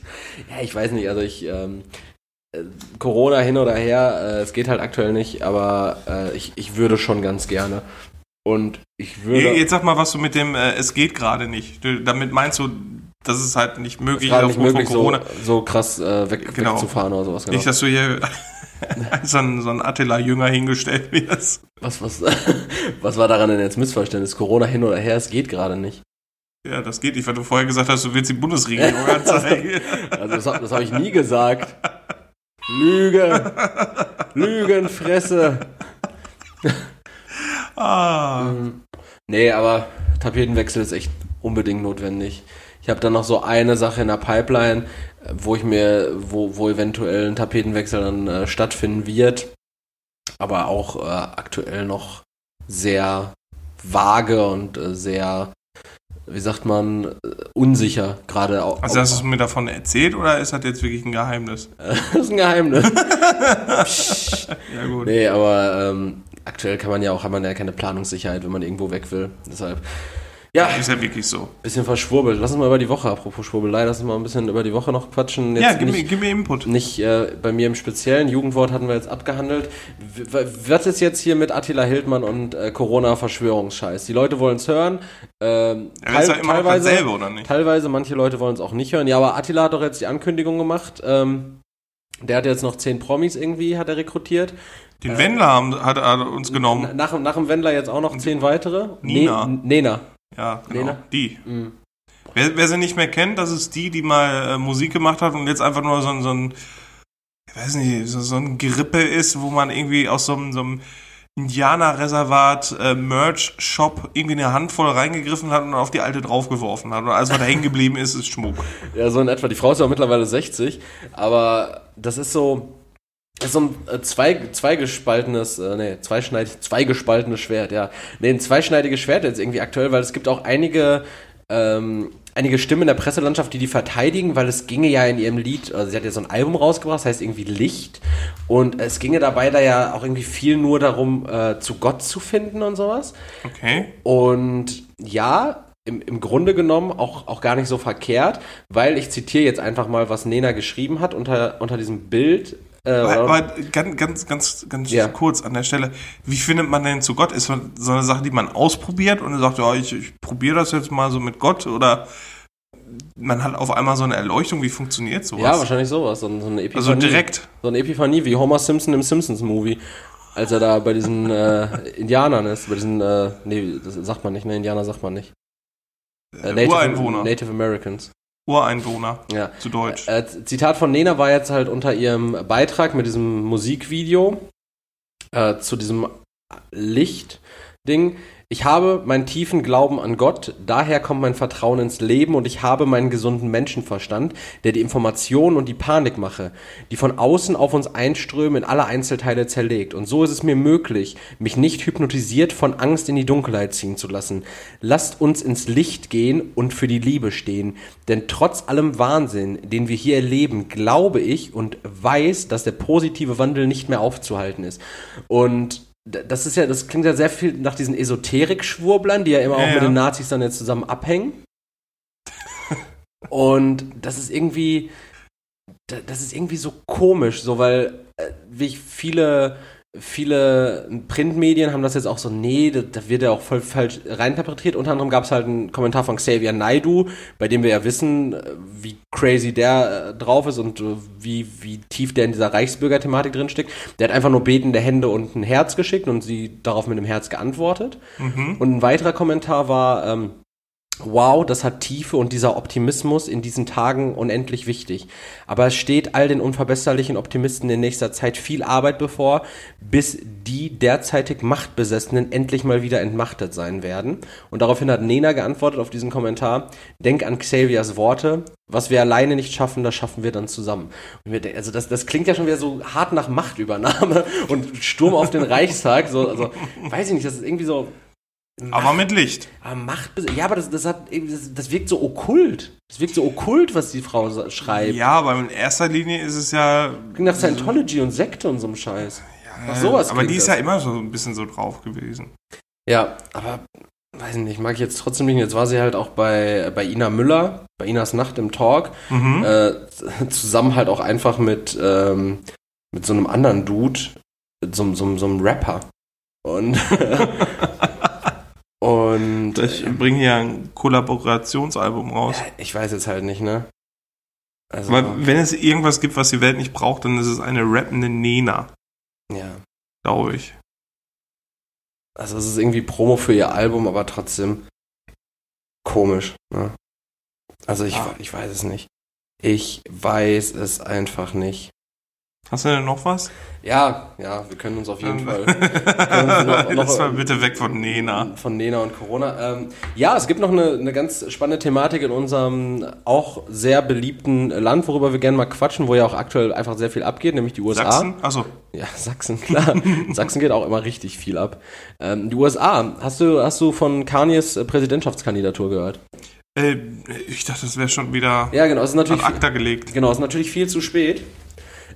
Ja, ich weiß nicht, also ich, ähm, äh, Corona hin oder her, äh, es geht halt aktuell nicht, aber äh, ich, ich würde schon ganz gerne. Und ich würde. Jetzt sag mal, was du mit dem, es geht gerade nicht. Damit meinst du, dass es halt nicht möglich ist nicht möglich, von so, Corona. so krass äh, weg, Genau. wegzufahren oder sowas. Genau. Nicht, dass du hier *laughs* so ein, so ein Attila-Jünger hingestellt wirst. Was, was, *laughs* was war daran denn jetzt Missverständnis? Corona hin oder her, es geht gerade nicht. Ja, das geht nicht, weil du vorher gesagt hast, du willst die Bundesregierung *laughs* anzeigen. Also das, das habe ich nie gesagt. Lüge. Lügenfresse. ah, Nee, aber Tapetenwechsel ist echt unbedingt notwendig. Ich habe dann noch so eine Sache in der Pipeline, wo ich mir, wo, wo eventuell ein Tapetenwechsel dann äh, stattfinden wird. Aber auch äh, aktuell noch sehr vage und äh, sehr, wie sagt man, äh, unsicher gerade auch. also hast du mir davon erzählt oder ist das jetzt wirklich ein Geheimnis? *laughs* das ist ein Geheimnis. *laughs* Ja, gut. Nee, aber ähm, aktuell kann man ja auch, hat man ja keine Planungssicherheit, wenn man irgendwo weg will. Deshalb, ja, Ist ja wirklich so. bisschen verschwurbelt. Lass uns mal über die Woche, apropos Schwurbelei, lass uns mal ein bisschen über die Woche noch quatschen. Jetzt ja, gib mir, nicht, gib mir Input. nicht äh, bei mir im Speziellen. Jugendwort hatten wir jetzt abgehandelt. W w- was ist jetzt hier mit Attila Hildmann und äh, Corona-Verschwörungsscheiß? Die Leute wollen es hören. Ähm, Ja, das ist ja immer teilweise, dasselbe, oder nicht? teilweise, manche Leute wollen es auch nicht hören. Ja, aber Attila hat doch jetzt die Ankündigung gemacht. Ähm, der hat jetzt noch zehn Promis irgendwie, hat er rekrutiert. Den Wendler haben, hat er uns genommen. Nach, nach dem Wendler jetzt auch noch zehn weitere. Nina. Ne- Nena. Ja, genau. Lena? Die. Mhm. Wer, wer sie nicht mehr kennt, das ist die, die mal äh, Musik gemacht hat und jetzt einfach nur so ein, so ein ich weiß nicht, so, so ein Gerippe ist, wo man irgendwie aus so einem, so einem Indianerreservat äh, Merch-Shop irgendwie eine Handvoll reingegriffen hat und auf die alte draufgeworfen hat. Und alles, was da hängen geblieben ist, ist Schmuck. *laughs* Ja, so in etwa. Die Frau ist ja auch mittlerweile 60, aber das ist so, so ein äh, zwei, zweigespaltenes, äh, nee, zweischneidig, zweigespaltenes Schwert, ja. Nee, ein zweischneidiges Schwert jetzt irgendwie aktuell, weil es gibt auch einige, ähm, einige Stimmen in der Presselandschaft, die die verteidigen, weil es ginge ja in ihrem Lied, also sie hat ja so ein Album rausgebracht, das heißt irgendwie Licht und es ginge dabei da ja auch irgendwie viel nur darum, äh, zu Gott zu finden und sowas. Okay. Und ja, im, im Grunde genommen auch, auch gar nicht so verkehrt, weil ich zitiere jetzt einfach mal, was Nena geschrieben hat unter, unter diesem Bild. Äh, Aber, aber ganz, ganz, ganz, ganz Ja. kurz an der Stelle. Wie findet man denn zu Gott? Ist das so eine Sache, die man ausprobiert und sagt, ja, ich, ich probiere das jetzt mal so mit Gott oder man hat auf einmal so eine Erleuchtung, wie funktioniert sowas? ja, wahrscheinlich sowas. So, so eine Epiphanie. Also direkt. So eine Epiphanie wie Homer Simpson im Simpsons-Movie. Als er da bei diesen *laughs* äh, Indianern ist, bei diesen, äh, nee, das sagt man nicht, ne, Indianer sagt man nicht. Äh, Native, Ureinwohner. Native Americans. Ureinwohner, Ja. zu Deutsch. Äh, Zitat von Nena war jetzt halt unter ihrem Beitrag mit diesem Musikvideo äh, zu diesem Licht-Ding. Ich habe meinen tiefen Glauben an Gott, daher kommt mein Vertrauen ins Leben und ich habe meinen gesunden Menschenverstand, der die Informationen und die Panikmache, die von außen auf uns einströmen, in alle Einzelteile zerlegt. Und so ist es mir möglich, mich nicht hypnotisiert von Angst in die Dunkelheit ziehen zu lassen. Lasst uns ins Licht gehen und für die Liebe stehen. Denn trotz allem Wahnsinn, den wir hier erleben, glaube ich und weiß, dass der positive Wandel nicht mehr aufzuhalten ist. Und das ist ja, das klingt ja sehr viel nach diesen Esoterik-Schwurblern, die ja immer Ja, auch mit ja. den Nazis dann jetzt zusammen abhängen. *laughs* Und das ist irgendwie, da- das ist irgendwie so komisch, so weil äh, wie ich viele viele Printmedien haben das jetzt auch so, nee, da, wird ja auch voll falsch reinterpretiert. Unter anderem gab es halt einen Kommentar von Xavier Naidu, bei dem wir ja wissen, äh, wie crazy der äh, drauf ist und äh, wie, wie tief der in dieser Reichsbürger-Thematik drinsteckt. Der hat einfach nur betende Hände und ein Herz geschickt und sie darauf mit einem Herz geantwortet. Und ein weiterer Kommentar war, ähm, Wow, das hat Tiefe und dieser Optimismus in diesen Tagen unendlich wichtig. Aber es steht all den unverbesserlichen Optimisten in nächster Zeit viel Arbeit bevor, bis die derzeitig Machtbesessenen endlich mal wieder entmachtet sein werden. Und daraufhin hat Nena geantwortet auf diesen Kommentar, denk an Xaviers Worte, was wir alleine nicht schaffen, das schaffen wir dann zusammen. Denken, also das, das klingt ja schon wieder so hart nach Machtübernahme *laughs* und Sturm auf den Reichstag. So, also, weiß ich nicht, das ist irgendwie so, Aber mit Licht. aber Macht, ja, aber das, das hat, das, das wirkt so okkult. Das wirkt so okkult, was die Frau schreibt. Ja, aber in erster Linie ist es ja, Klingt nach Scientology und Sekte und so einem Scheiß. ja Nach sowas aber die ist das. ja immer so ein bisschen so drauf gewesen. Ja, aber weiß nicht, mag ich jetzt trotzdem nicht. Jetzt war sie halt auch bei, bei Ina Müller, bei Inas Nacht im Talk, Mhm. äh, zusammen halt auch einfach mit, ähm, mit so einem anderen Dude, so, so, so einem Rapper. Und, *laughs* und Ich bringe hier ein Kollaborationsalbum raus. ja, ich weiß jetzt halt nicht, ne? Also, Aber wenn es irgendwas gibt, was die Welt nicht braucht, dann ist es eine rappende Nena, ja. glaube ich. Also es ist irgendwie Promo für ihr Album, aber trotzdem komisch. Ne? Also ich, Ah. ich weiß es nicht. Ich weiß es einfach nicht. Hast du denn noch was? Ja, ja, wir können uns auf jeden Fall *laughs* noch, noch- Lass mal bitte weg von Nena. von Nena und Corona. Ähm, ja, es gibt noch eine, eine ganz spannende Thematik in unserem auch sehr beliebten Land, worüber wir gerne mal quatschen, wo ja auch aktuell einfach sehr viel abgeht, nämlich die USA. Sachsen? Achso. Ja, *laughs* Sachsen, klar. *laughs* Sachsen geht auch immer richtig viel ab. Ähm, die USA, hast du, hast du von Kanyes äh, Präsidentschaftskandidatur gehört? Äh, ich dachte, das wäre schon wieder Ja, genau, es ist an natürlich, ACTA gelegt. genau, es ist natürlich viel zu spät.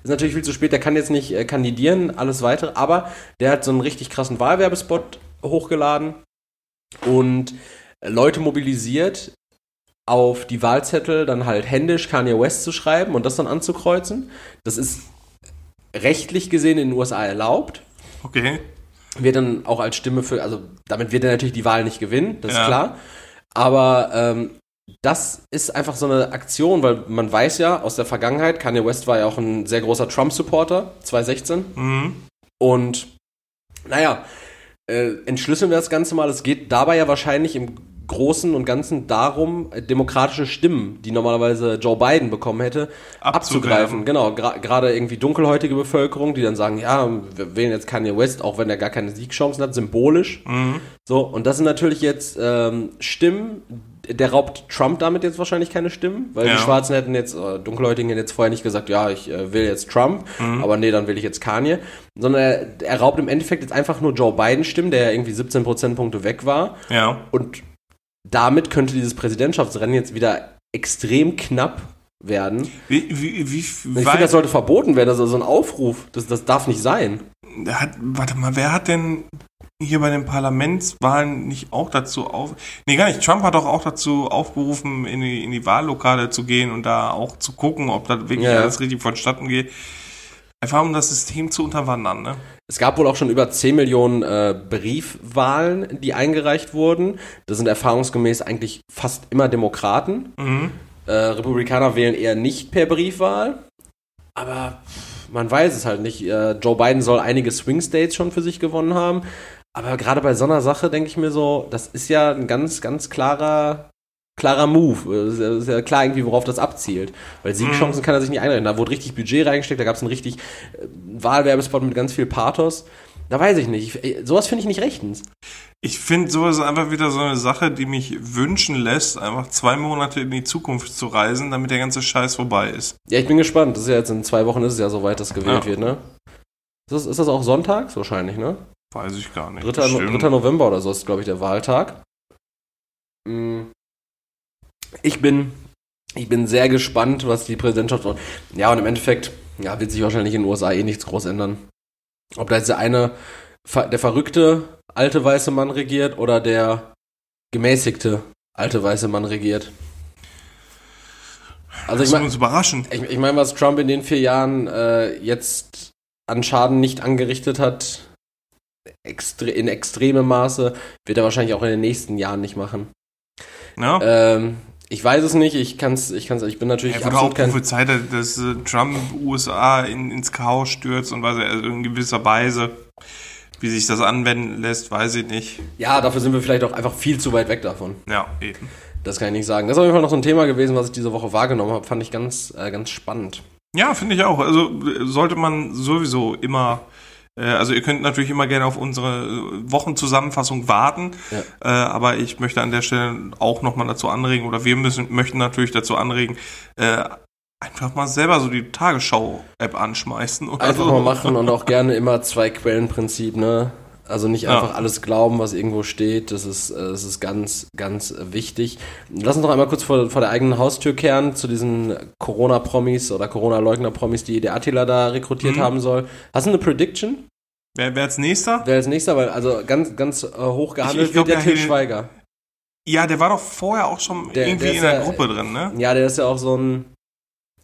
Ist natürlich viel zu spät, der kann jetzt nicht äh, kandidieren, alles weitere, aber der hat so einen richtig krassen Wahlwerbespot hochgeladen und äh, Leute mobilisiert, auf die Wahlzettel dann halt händisch Kanye West zu schreiben und das dann anzukreuzen. Das ist rechtlich gesehen in den USA erlaubt. Okay. wird dann auch als Stimme für, also damit wird er natürlich die Wahl nicht gewinnen, das Ja. ist klar. Aber ähm, das ist einfach so eine Aktion, weil man weiß ja aus der Vergangenheit, Kanye West war ja auch ein sehr großer Trump-Supporter, 2016. Mhm. Und naja, äh, entschlüsseln wir das Ganze mal. Es geht dabei ja wahrscheinlich im Großen und Ganzen darum, äh, demokratische Stimmen, die normalerweise Joe Biden bekommen hätte, abzugreifen. Abzugreifen. Genau, gra- gerade irgendwie dunkelhäutige Bevölkerung, die dann sagen, ja, wir wählen jetzt Kanye West, auch wenn er gar keine Siegchancen hat, symbolisch. Mhm. So, und das sind natürlich jetzt ähm, Stimmen, der raubt Trump damit jetzt wahrscheinlich keine Stimmen, weil Ja. die Schwarzen hätten jetzt, äh, Dunkelhäutigen hätten jetzt vorher nicht gesagt, ja, ich äh, will jetzt Trump, Mhm. aber nee, dann will ich jetzt Kanye, sondern er, er raubt im Endeffekt jetzt einfach nur Joe Biden Stimmen, der ja irgendwie 17 Prozentpunkte weg war Ja. und damit könnte dieses Präsidentschaftsrennen jetzt wieder extrem knapp werden. Wie, wie, wie, Ich finde, das sollte verboten werden, also so ein Aufruf, das, das darf nicht sein. hat, warte mal, wer hat denn hier bei den Parlamentswahlen nicht auch dazu auf. Nee, gar nicht. Trump hat doch auch dazu aufgerufen, in die, in die Wahllokale zu gehen und da auch zu gucken, ob das wirklich Ja. alles richtig vonstatten geht. Einfach um das System zu unterwandern, ne? Es gab wohl auch schon über 10 Millionen äh, Briefwahlen, die eingereicht wurden. Das sind erfahrungsgemäß eigentlich fast immer Demokraten. Mhm. Äh, Republikaner wählen eher nicht per Briefwahl. Aber man weiß es halt nicht. Äh, Joe Biden soll einige Swing States schon für sich gewonnen haben. Aber gerade bei so einer Sache denke ich mir so, das ist ja ein ganz, ganz klarer, klarer Move. Es ist ja- klar irgendwie, worauf das abzielt. Weil Siegchancen kann er sich nicht einrechnen. Da wurde richtig Budget reingesteckt, da gab es einen richtig äh, Wahlwerbespot mit ganz viel Pathos. Da weiß ich nicht. Ich, äh, sowas finde ich nicht rechtens. Ich finde, sowas einfach wieder so eine Sache, die mich wünschen lässt, einfach zwei Monate in die Zukunft zu reisen, damit der ganze Scheiß vorbei ist. Ja, ich bin gespannt. Das ist ja jetzt in zwei Wochen ist es ja soweit, dass gewählt Ja. wird, ne? Ist das, ist das auch sonntags? Wahrscheinlich, ne? Weiß ich gar nicht. 3. Bestimmt. 3. November oder so ist, glaube ich, der Wahltag. Mm. Ich bin, ich bin sehr gespannt, was die Präsidentschaft. Ja, und im Endeffekt ja, wird sich wahrscheinlich in den USA eh nichts groß ändern. Ob da jetzt der eine, der verrückte alte weiße Mann regiert oder der gemäßigte alte weiße Mann regiert. Also ich meine, uns überraschen. ich, ich meine, was Trump in den vier Jahren äh, jetzt an Schaden nicht angerichtet hat, extre in extremem Maße, wird er wahrscheinlich auch in den nächsten Jahren nicht machen. Ja? Ähm, ich weiß es nicht, ich kann's, ich kann's, ich bin natürlich Er wurde auch prophezeit, dass äh, Trump USA in, ins Chaos stürzt und weiß er, also in gewisser Weise, wie sich das anwenden lässt, weiß ich nicht. Ja, dafür sind wir vielleicht auch einfach viel zu weit weg davon. Ja, eben. Das kann ich nicht sagen. Das ist auf jeden Fall noch so ein Thema gewesen, was ich diese Woche wahrgenommen habe. Fand ich ganz, äh, ganz spannend. Ja, finde ich auch. Also äh, sollte man sowieso immer, also ihr könnt natürlich immer gerne auf unsere äh, Wochenzusammenfassung warten, Ja. äh, aber ich möchte an der Stelle auch nochmal dazu anregen, oder wir müssen, möchten natürlich dazu anregen, äh, einfach mal selber so die Tagesschau-App anschmeißen. Oder Einfach so. mal machen und auch gerne immer zwei Quellenprinzip, ne? Also nicht Ja. einfach alles glauben, was irgendwo steht. Das ist, äh, das ist ganz, ganz wichtig. Lass uns noch einmal kurz vor, vor der eigenen Haustür kehren zu diesen Corona-Promis oder Corona-Leugner-Promis, die der Attila da rekrutiert Mhm. haben soll. Hast du eine Prediction? Wer, wer als nächster? Wer als nächster, weil also ganz, ganz äh, hoch gehandelt Ich- ich glaub, wird der der Til Schweiger. Ja, der war doch vorher auch schon Der- irgendwie der in der ja- Gruppe drin, ne? Ja, der ist ja auch so ein.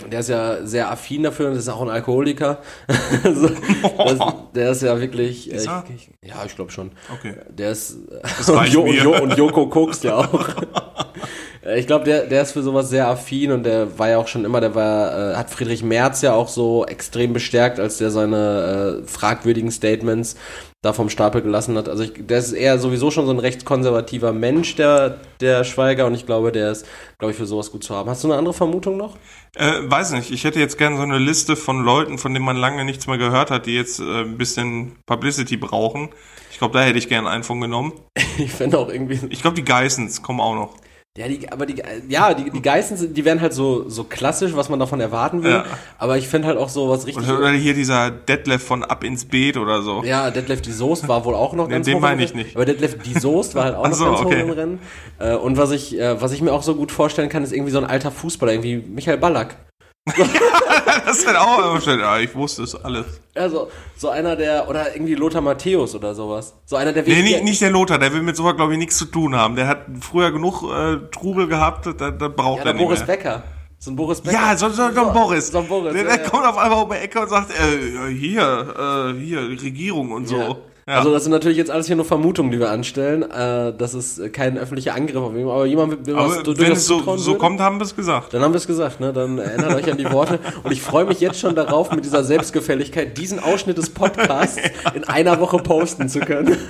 Der ist ja sehr affin dafür und ist auch ein Alkoholiker. *laughs* also, das, der ist ja wirklich. Äh, Ist er? ich, ich, ja, ich glaube schon. Okay. Der ist. Und, jo, und, jo, und Joko guckst ja auch. Äh, *laughs* ich glaube, der, der ist für sowas sehr affin und der war ja auch schon immer, der war, äh, hat Friedrich Merz ja auch so extrem bestärkt, als der seine äh, fragwürdigen Statements da vom Stapel gelassen hat. Also ich, der ist eher sowieso schon so ein recht konservativer Mensch, der, der Schweiger, und ich glaube, der ist, glaube ich, für sowas gut zu haben. Hast du eine andere Vermutung noch? Äh, weiß nicht, ich hätte jetzt gerne so eine Liste von Leuten, von denen man lange nichts mehr gehört hat, die jetzt äh, ein bisschen Publicity brauchen. Ich glaube, da hätte ich gerne einen von genommen. *laughs* Ich finde auch irgendwie. Ich glaube, die Geissens kommen auch noch. Ja, die, aber die, ja, die, die Geißen sind, die werden halt so, so klassisch, was man davon erwarten will. Ja. Aber ich finde halt auch so was richtig. Oder, oder hier dieser Detlef von Ab ins Beet oder so. Ja, Detlef die Soest war wohl auch noch Nee, ganz den meine ich nicht. Aber Detlef die Soest war halt auch Ach noch so, ganz okay. hoch im Rennen. Und was ich, äh, was ich mir auch so gut vorstellen kann, ist irgendwie so ein alter Fußballer, irgendwie Michael Ballack. *laughs* Das wird auch immer schön. Ja, ich wusste es alles. Also, so einer der, oder irgendwie Lothar Matthäus oder sowas. So einer der Nee, nicht, nicht der Lothar, der will mit sowas, glaube ich, nichts zu tun haben. Der hat früher genug äh, Trubel gehabt, da, da braucht Ja, er der nicht Boris mehr. Becker. So ein Boris Becker. Ja, so, so, so ein Boris. So ein Boris. der ja, der ja. kommt auf einmal um die Ecke und sagt, äh, hier, äh, hier, Regierung und so. Ja. Ja. Also das sind natürlich jetzt alles hier nur Vermutungen, die wir anstellen. Äh, das ist äh, kein öffentlicher Angriff auf jemanden, aber jemand will was Aber du- wenn es so, so würde. kommt, haben wir es gesagt. Dann haben wir es gesagt, ne? Dann erinnert euch an die Worte. Und ich freue mich jetzt schon darauf, mit dieser Selbstgefälligkeit diesen Ausschnitt des Podcasts in einer Woche posten zu können. *laughs*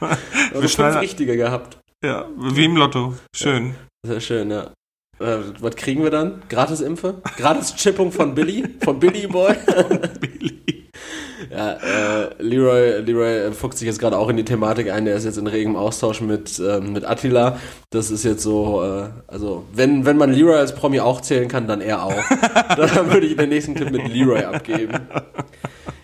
Also fünf schneiden- richtige gehabt. Ja, wie im Lotto. Schön. Sehr schön, ja. Äh, was kriegen wir dann? Gratis-Impfe? Gratis-Chippung von Billy? Von Billy Boy? *laughs* Billy. Ja, äh, Leroy, Leroy fuchst sich jetzt gerade auch in die Thematik ein. Der ist jetzt in regem Austausch mit, ähm, mit Attila. Das ist jetzt so, äh, also, wenn, wenn man Leroy als Promi auch zählen kann, dann er auch. *laughs* dann würde ich den nächsten Tipp mit Leroy abgeben.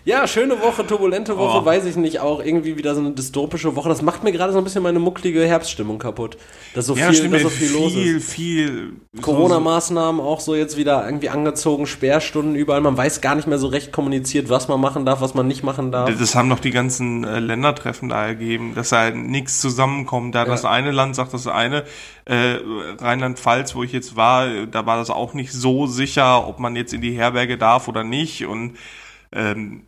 Ja, schöne Woche, turbulente Woche, Oh. weiß ich nicht, auch irgendwie wieder so eine dystopische Woche. Das macht mir gerade so ein bisschen meine mucklige Herbststimmung kaputt. Dass so Ja, viel, stimmt, dass so viel, los ist. viel, viel. Corona-Maßnahmen auch so jetzt wieder irgendwie angezogen, Sperrstunden überall. Man weiß gar nicht mehr so recht kommuniziert, was man machen darf, was man nicht machen darf. Das haben doch die ganzen äh, Ländertreffen da ergeben, dass da halt nichts zusammenkommt. Da Ja. das eine Land sagt das eine, äh, Rheinland-Pfalz, wo ich jetzt war, da war das auch nicht so sicher, ob man jetzt in die Herberge darf oder nicht. Und ähm,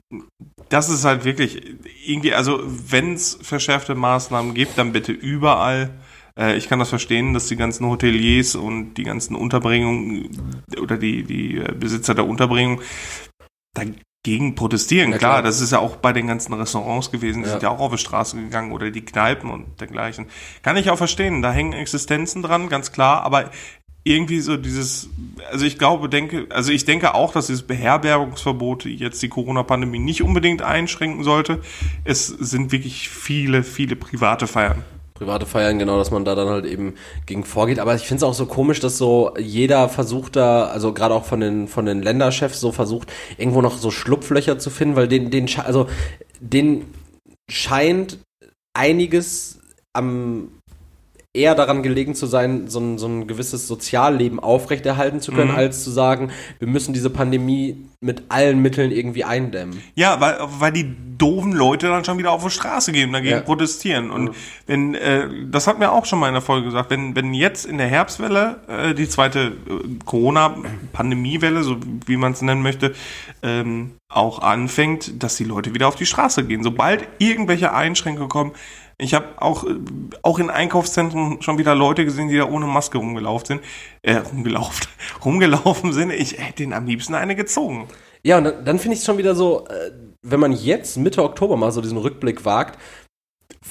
das ist halt wirklich irgendwie, also wenn es verschärfte Maßnahmen gibt, dann bitte überall. Äh, ich kann das verstehen, dass die ganzen Hoteliers und die ganzen Unterbringungen oder die, die äh, Besitzer der Unterbringung dagegen protestieren. Ja, klar, klar. das ist ja auch bei den ganzen Restaurants gewesen, die Ja. sind ja auch auf die Straße gegangen oder die Kneipen und dergleichen. Kann ich auch verstehen, da hängen Existenzen dran, ganz klar, aber irgendwie so dieses, also ich glaube, denke, also ich denke auch, dass dieses Beherbergungsverbot jetzt die Corona-Pandemie nicht unbedingt einschränken sollte. Es sind wirklich viele, viele private Feiern. Private Feiern, genau, dass man da dann halt eben gegen vorgeht. Aber ich finde es auch so komisch, dass so jeder versucht da, also gerade auch von den, von den Länderchefs so versucht, irgendwo noch so Schlupflöcher zu finden, weil den, den, also, den scheint einiges am eher daran gelegen zu sein, so ein, so ein gewisses Sozialleben aufrechterhalten zu können, Mhm. als zu sagen, wir müssen diese Pandemie mit allen Mitteln irgendwie eindämmen. Ja, weil, weil die doofen Leute dann schon wieder auf die Straße gehen und dagegen Ja. protestieren. Und wenn, äh, das hat mir auch schon mal in der Folge gesagt, wenn, wenn jetzt in der Herbstwelle äh, die zweite äh, Corona-Pandemiewelle, so wie man es nennen möchte, ähm, auch anfängt, dass die Leute wieder auf die Straße gehen. Sobald irgendwelche Einschränkungen kommen, ich habe auch, auch in Einkaufszentren schon wieder Leute gesehen, die da ohne Maske rumgelaufen sind, äh, rumgelaufen, *laughs* rumgelaufen sind. Ich hätte denen am liebsten eine gezogen. Ja, und dann, dann finde ich es schon wieder so, äh, wenn man jetzt Mitte Oktober mal so diesen Rückblick wagt,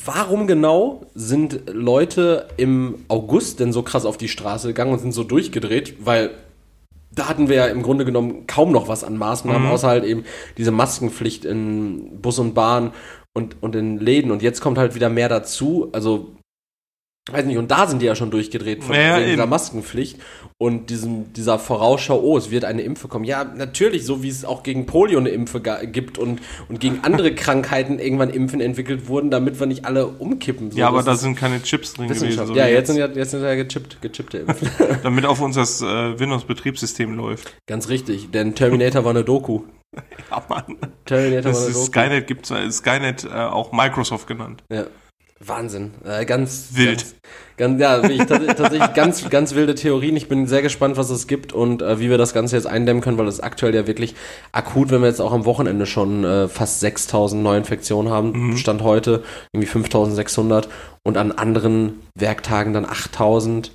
warum genau sind Leute im August denn so krass auf die Straße gegangen und sind so durchgedreht? Weil da hatten wir ja im Grunde genommen kaum noch was an Maßnahmen, Mhm. außer halt eben diese Maskenpflicht in Bus und Bahn und, und in Läden. Und jetzt kommt halt wieder mehr dazu. Also weiß nicht, und da sind die ja schon durchgedreht von Ja, wegen dieser. Maskenpflicht und diesem, dieser Vorausschau, oh, es wird eine Impfe kommen. Ja, natürlich, so wie es auch gegen Polio eine Impfe gibt und, und gegen *laughs* andere Krankheiten irgendwann Impfen entwickelt wurden, damit wir nicht alle umkippen. So, ja, aber da sind keine Chips drin gewesen. So ja, jetzt sind ja, jetzt sind ja gechippt, gechippte Impfen. *laughs* Damit auf uns das äh, Windows-Betriebssystem läuft. Ganz richtig, denn Terminator war eine Doku. *laughs* Ja, Mann. Terminator war Das eine ist Doku. Skynet gibt es Skynet äh, auch Microsoft genannt. Ja. Wahnsinn. Äh, ganz Wild. Ganz, ganz, ja, tats- *laughs* tatsächlich ganz, ganz wilde Theorien. Ich bin sehr gespannt, was es gibt und äh, wie wir das Ganze jetzt eindämmen können, weil es aktuell ja wirklich akut, wenn wir jetzt auch am Wochenende schon äh, fast 6000 Neuinfektionen haben, Stand heute irgendwie 5600 und an anderen Werktagen dann 8000.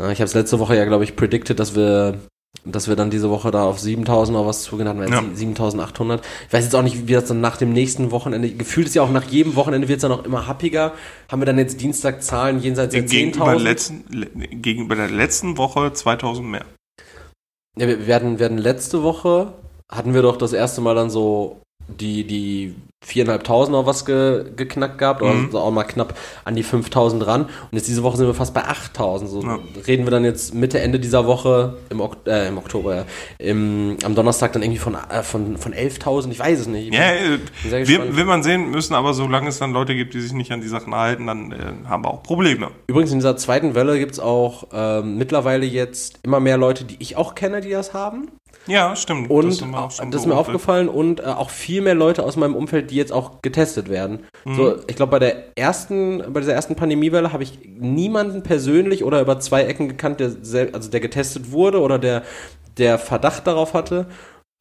Äh, ich habe es letzte Woche ja, glaube ich, predicted, dass wir dass wir dann diese Woche da auf 7000 oder was zugehen hatten, wir Ja. jetzt 7800. Ich weiß jetzt auch nicht, wie das dann nach dem nächsten Wochenende, gefühlt ist ja auch nach jedem Wochenende wird es dann auch immer happiger. Haben wir dann jetzt Dienstag Zahlen jenseits der Gegenüber, 10.000? letzten, le, gegenüber der letzten Woche 2000 mehr. Ja, wir werden, werden letzte Woche hatten wir doch das erste Mal dann so die, die viereinhalbtausend oder was ge, geknackt gehabt, oder Mhm. so auch mal knapp an die 5000 ran. Und jetzt diese Woche sind wir fast bei 8000. So Ja. reden wir dann jetzt Mitte, Ende dieser Woche, im, ok äh, im Oktober, ja, im, am Donnerstag dann irgendwie von, äh, von, von 11.000, ich weiß es nicht. Ja, äh, gespannt. will man sehen müssen, aber solange es dann Leute gibt, die sich nicht an die Sachen halten, dann äh, haben wir auch Probleme. Übrigens in dieser zweiten Welle gibt's auch ähm, mittlerweile jetzt immer mehr Leute, die ich auch kenne, die das haben. Ja, stimmt. Und das das, ist mir aufgefallen und äh, auch viel mehr Leute aus meinem Umfeld, die jetzt auch getestet werden. Mhm. So, ich glaube, bei der ersten, bei dieser ersten Pandemiewelle habe ich niemanden persönlich oder über zwei Ecken gekannt, der also der getestet wurde oder der, der Verdacht darauf hatte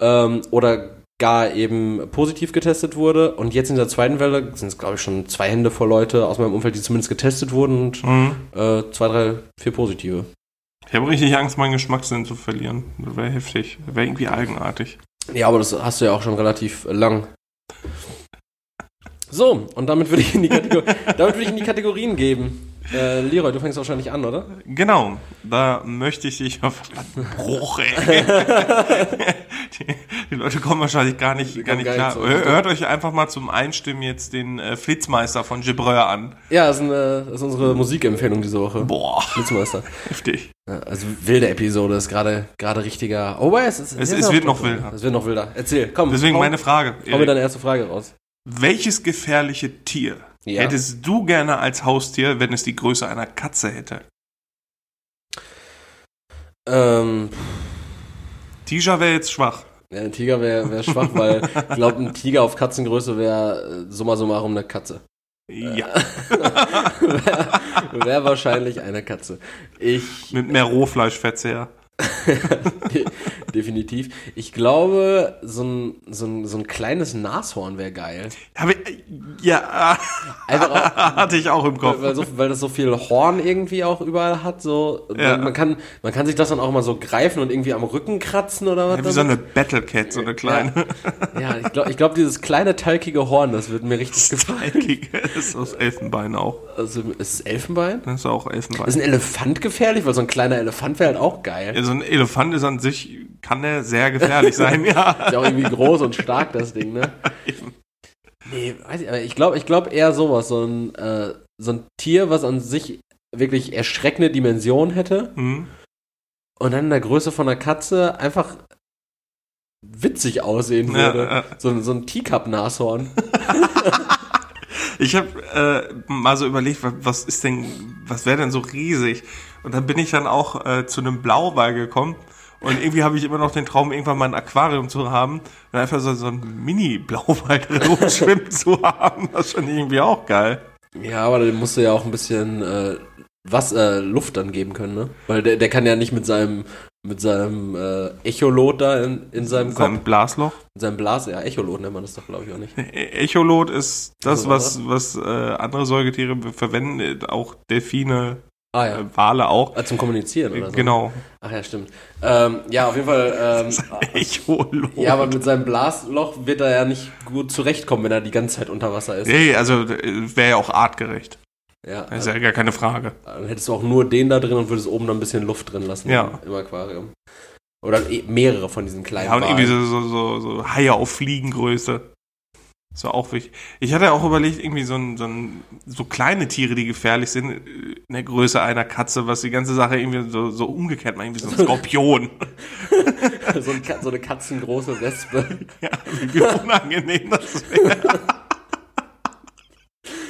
ähm, oder gar eben positiv getestet wurde. Und jetzt in der zweiten Welle sind es, glaube ich, schon zwei Hände voll Leute aus meinem Umfeld, die zumindest getestet wurden und Mhm. äh, zwei, drei, vier positive. Ich habe richtig Angst, meinen Geschmackssinn zu verlieren. Das wäre heftig. Das wäre irgendwie eigenartig. Ja, aber das hast du ja auch schon relativ lang. So, und damit würde ich *laughs* würde ich in die Kategorien geben. Äh, Leroy, du fängst wahrscheinlich an, oder? Genau, da möchte ich dich auf Bruch, ey. die, *laughs* die Leute kommen wahrscheinlich gar nicht, gar nicht klar. nicht so. Hör- Hört euch einfach mal zum Einstimmen jetzt den äh, Flitzmeister von Gibreur an. Ja, das ist, eine, das ist unsere Musikempfehlung diese Woche. Boah, Blitzmeister. heftig. Ja, also wilde Episode, ist gerade gerade richtiger. Oh, es, ist, Es- es wird noch wilder. Es wird noch wilder. Erzähl, komm. Deswegen hau, meine Frage. hau mir deine erste Frage raus. Welches gefährliche Tier Ja. hättest du gerne als Haustier, wenn es die Größe einer Katze hätte? Ähm, Tiger wäre jetzt schwach. ja, ein Tiger wäre wär schwach, weil *laughs* ich glaube, ein Tiger auf Katzengröße wäre äh, summa summarum eine Katze. Ja, *laughs* Wäre wär wahrscheinlich eine Katze. Ich mit mehr Rohfleischverzehr. *laughs* De- Definitiv. Ich glaube, so ein, so ein, so ein kleines Nashorn wäre geil. Hab ich, ja, Einfach *laughs* auch, hatte ich auch im Kopf. weil, so, weil das so viel Horn irgendwie auch überall hat. So, Ja. man, kann, man kann sich das dann auch mal so greifen und irgendwie am Rücken kratzen oder was. Ja, wie so eine. Battle Cat, so eine kleine. ja, ich glaube, ich glaub, dieses kleine, talkige Horn, das wird mir richtig gefallen. Das ist aus Elfenbein auch. Also, ist es Elfenbein? Das ist auch Elfenbein. Ist ein Elefant gefährlich? Weil so ein kleiner Elefant wäre halt auch geil. Ja, so ein Elefant ist an sich, kann der sehr gefährlich sein, ja. *laughs* Ist ja auch irgendwie groß und stark, das Ding, ne? *laughs* Nee, weiß ich, aber ich glaube ich glaub eher sowas, so ein, äh, so ein Tier, was an sich wirklich erschreckende Dimensionen hätte Hm. und dann in der Größe von einer Katze einfach witzig aussehen würde. ja. So, ein- so ein Teacup-Nashorn. *laughs* Ich habe äh, mal so überlegt, wa- was ist denn, was wäre denn so riesig? Und dann bin ich dann auch äh, zu einem Blauwal gekommen. Und irgendwie habe ich immer noch den Traum, irgendwann mal ein Aquarium zu haben und einfach so, so ein Mini-Blauwal drin *laughs* rumschwimmen zu haben. Das ist schon irgendwie auch geil. Ja, aber dem musst du ja auch ein bisschen äh, was, äh, Luft dann geben können, ne? Weil der, der kann ja nicht mit seinem mit seinem äh, Echolot da in, in seinem Kopf, Sein Blasloch. mit seinem Blas, ja, Echolot nennt man das doch, glaube ich, auch nicht. E- Echolot ist das, Also, was, was äh, andere Säugetiere verwenden, auch Delfine, Ah ja. äh, Wale auch. Ah, zum Kommunizieren oder so. Genau. Ach ja, stimmt. Ähm, ja, auf jeden Fall. Ähm, *laughs* Echolot. ja, aber mit seinem Blasloch wird er ja nicht gut zurechtkommen, wenn er die ganze Zeit unter Wasser ist. Nee, also wäre ja auch artgerecht. Ja, Das ist ja gar keine Frage. dann hättest du auch nur den da drin und würdest oben noch ein bisschen Luft drin lassen Ja. im, Aquarium. Oder eh mehrere von diesen kleinen Ja, und irgendwie Walen. so, so, so, so Haie auf Fliegengröße. War auch wichtig. Ich hatte auch überlegt, irgendwie so, ein, so, ein, so kleine Tiere, die gefährlich sind, in der Größe einer Katze, was die ganze Sache irgendwie so, so umgekehrt macht, irgendwie so ein Skorpion. so, ein, *laughs* so eine katzengroße Wespe. *laughs* ja, wie unangenehm das wäre.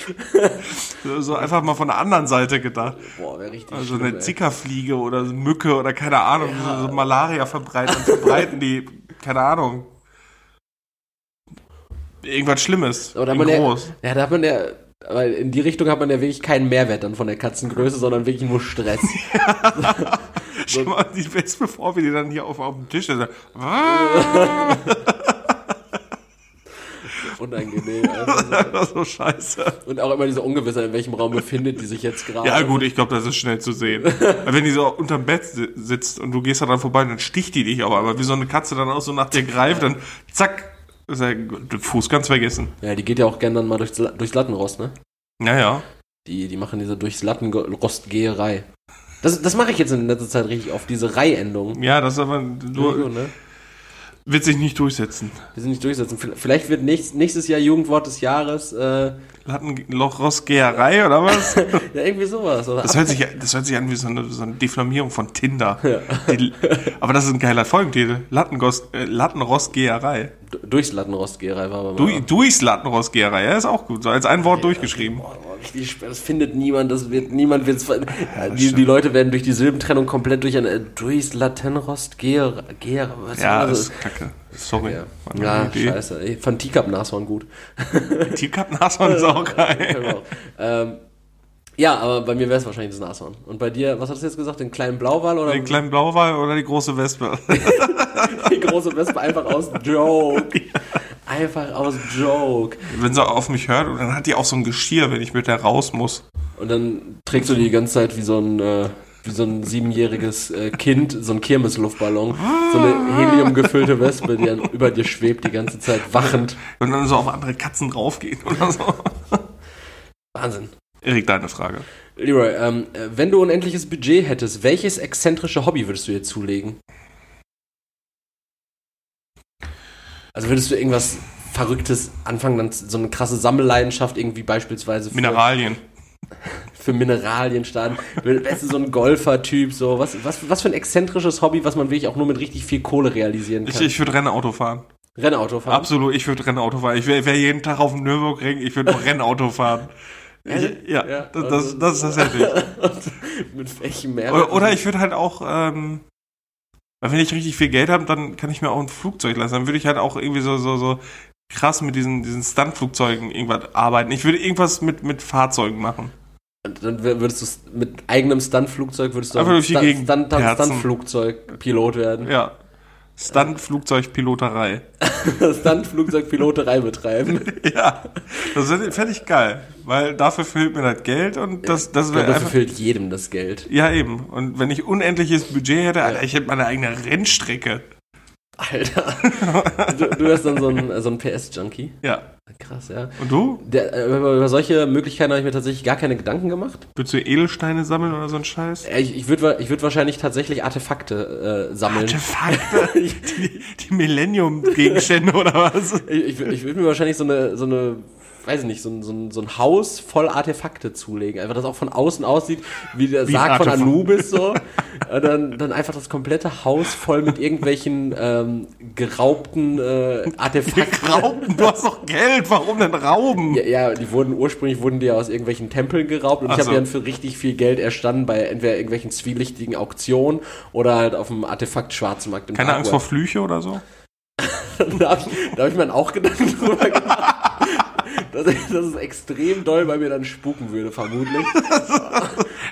*laughs* so, so einfach mal von der anderen Seite gedacht. Boah, wäre richtig Also schlimm, eine ey. Zickerfliege oder so Mücke oder keine Ahnung, so, so Malaria verbreiten, verbreiten die, keine Ahnung. Irgendwas Schlimmes. Aber hat man groß. Ja, ja, da hat man ja, aber in die Richtung hat man ja wirklich keinen Mehrwert dann von der Katzengröße, sondern wirklich nur Stress. *laughs* Stell mal die Wespe vor, wie die dann hier auf, auf dem Tisch ist. *laughs* Unangenehm. einfach *laughs* Das ist so scheiße. so. Und auch immer diese Ungewissheit, in welchem Raum befindet die sich jetzt gerade. Ja gut, ich glaube, das ist schnell zu sehen. Weil wenn die so unterm Bett si- sitzt und du gehst da dran vorbei, dann sticht die dich auf einmal, wie so eine Katze dann auch so nach dir greift, dann zack, Fuß ganz vergessen. Ja, die geht ja auch gerne dann mal durchs, durchs Lattenrost, ne? Naja. Die, die machen diese durchs Lattenrost-Geherei. Das, das mache ich jetzt in letzter Zeit richtig oft, diese Reihendung. Ja, das ist aber nur, ne? wird sich nicht durchsetzen. Wir sind nicht durchsetzen. Vielleicht wird nächstes, nächstes Jahr Jugendwort des Jahres, äh, Lattenlochrossgeherei oder was? *laughs* ja, irgendwie sowas. Oder Das hört sich, das hört sich an wie so eine, so eine Deflammierung von Tinder. Die, aber das ist ein geiler Folgentitel. Äh, Lattenrossgeherei. Durchs Lattenrost-Geherei war aber Du, durchs Lattenrossgeherei, ja, ist auch gut. So als ein Wort durchgeschrieben. Boah, boah, richtig schwer. Das findet niemand, das wird, niemand wird's, ja, die, die Leute werden durch die Silbentrennung komplett durch ein, äh, durchs Lattenrost Geherei, was Ja, das das? ist kacke. Sorry. Ja, ja scheiße. Ey, Von Teacup-Nashorn gut. Teacup-Nashorn ist *laughs* auch geil. auch. ähm, ja, aber bei mir wäre es wahrscheinlich das Nashorn. Und bei dir, was hast du jetzt gesagt, den kleinen Blauwal oder Den kleinen Blauwal oder die große Wespe? *laughs* die große Wespe einfach aus Joke? Einfach aus Joke. Wenn sie auf mich hört, und dann hat die auch so ein Geschirr, wenn ich mit der raus muss. Und dann trägst du die ganze Zeit wie so ein, äh, wie so ein siebenjähriges äh, Kind, so ein Kirmesluftballon. So eine heliumgefüllte Wespe, die dann über dir schwebt die ganze Zeit, wachend. Und dann so auf andere Katzen draufgehen oder so. Wahnsinn. Erik, deine Frage. Leroy, ähm, äh, wenn du unendliches Budget hättest, welches exzentrische Hobby würdest du dir zulegen? Also würdest du irgendwas Verrücktes anfangen, dann so eine krasse Sammelleidenschaft irgendwie beispielsweise für, Mineralien. *laughs* für Mineralien starten? Du so ein Golfer-Typ, so was, was, was für ein exzentrisches Hobby, was man wirklich auch nur mit richtig viel Kohle realisieren Ich, kann? ich würde Rennauto fahren. Rennauto fahren? Absolut, ich würde Rennauto fahren. Ich wäre wär jeden Tag auf dem Nürburgring, ich würde *laughs* Rennauto fahren. Ja, Ja, das, das, das ist tatsächlich. *laughs* mit welchem Mehrwert? Oder, oder ich würde halt auch, ähm, wenn ich richtig viel Geld habe, dann kann ich mir auch ein Flugzeug lassen. Dann würde ich halt auch irgendwie so, so, so krass mit diesen, diesen Stuntflugzeugen irgendwas arbeiten. Ich würde irgendwas mit, mit Fahrzeugen machen. Dann würdest du mit eigenem Stuntflugzeug würdest du Einfach Stunt- Stunt- perzen. Stuntflugzeugpilot werden. Ja. Stuntflugzeugpiloterei. *laughs* Stuntflugzeugpiloterei betreiben. *laughs* Ja. Das fände ich geil. Weil dafür fehlt mir das Geld und das, das wäre dafür fehlt jedem das Geld. Ja, eben. Und wenn ich unendliches Budget hätte, Alter, ich hätte meine eigene Rennstrecke. Alter. Du, du wärst dann so ein, so ein PS-Junkie. Ja. Krass, ja. Und du? Der, äh, über, über solche Möglichkeiten habe ich mir tatsächlich gar keine Gedanken gemacht. Würdest du Edelsteine sammeln oder so ein Scheiß? Ich, ich würde ich würd wahrscheinlich tatsächlich Artefakte äh, sammeln. Artefakte? *laughs* die die Millennium-Gegenstände oder was? Ich, ich, ich würde mir wahrscheinlich so eine, so eine, weiß ich nicht, so ein, so, ein, so ein Haus voll Artefakte zulegen. Einfach, das auch von außen aussieht, wie der Wie Sarg von. Anubis so. *laughs* Und dann, dann einfach das komplette Haus voll mit irgendwelchen ähm, geraubten äh, Artefakten. Rauben, du hast doch Geld, warum denn Rauben? Ja, ja, die wurden ursprünglich wurden die ja aus irgendwelchen Tempeln geraubt und Ach ich habe so. die dann für richtig viel Geld erstanden bei entweder irgendwelchen zwielichtigen Auktionen oder halt auf dem Artefakt Schwarzmarkt im Keine Angst vor Flüche oder so? *laughs* Da habe ich, da hab ich mir dann auch Gedanken drüber gemacht. Dass, dass es extrem doll bei mir dann spuken würde, vermutlich.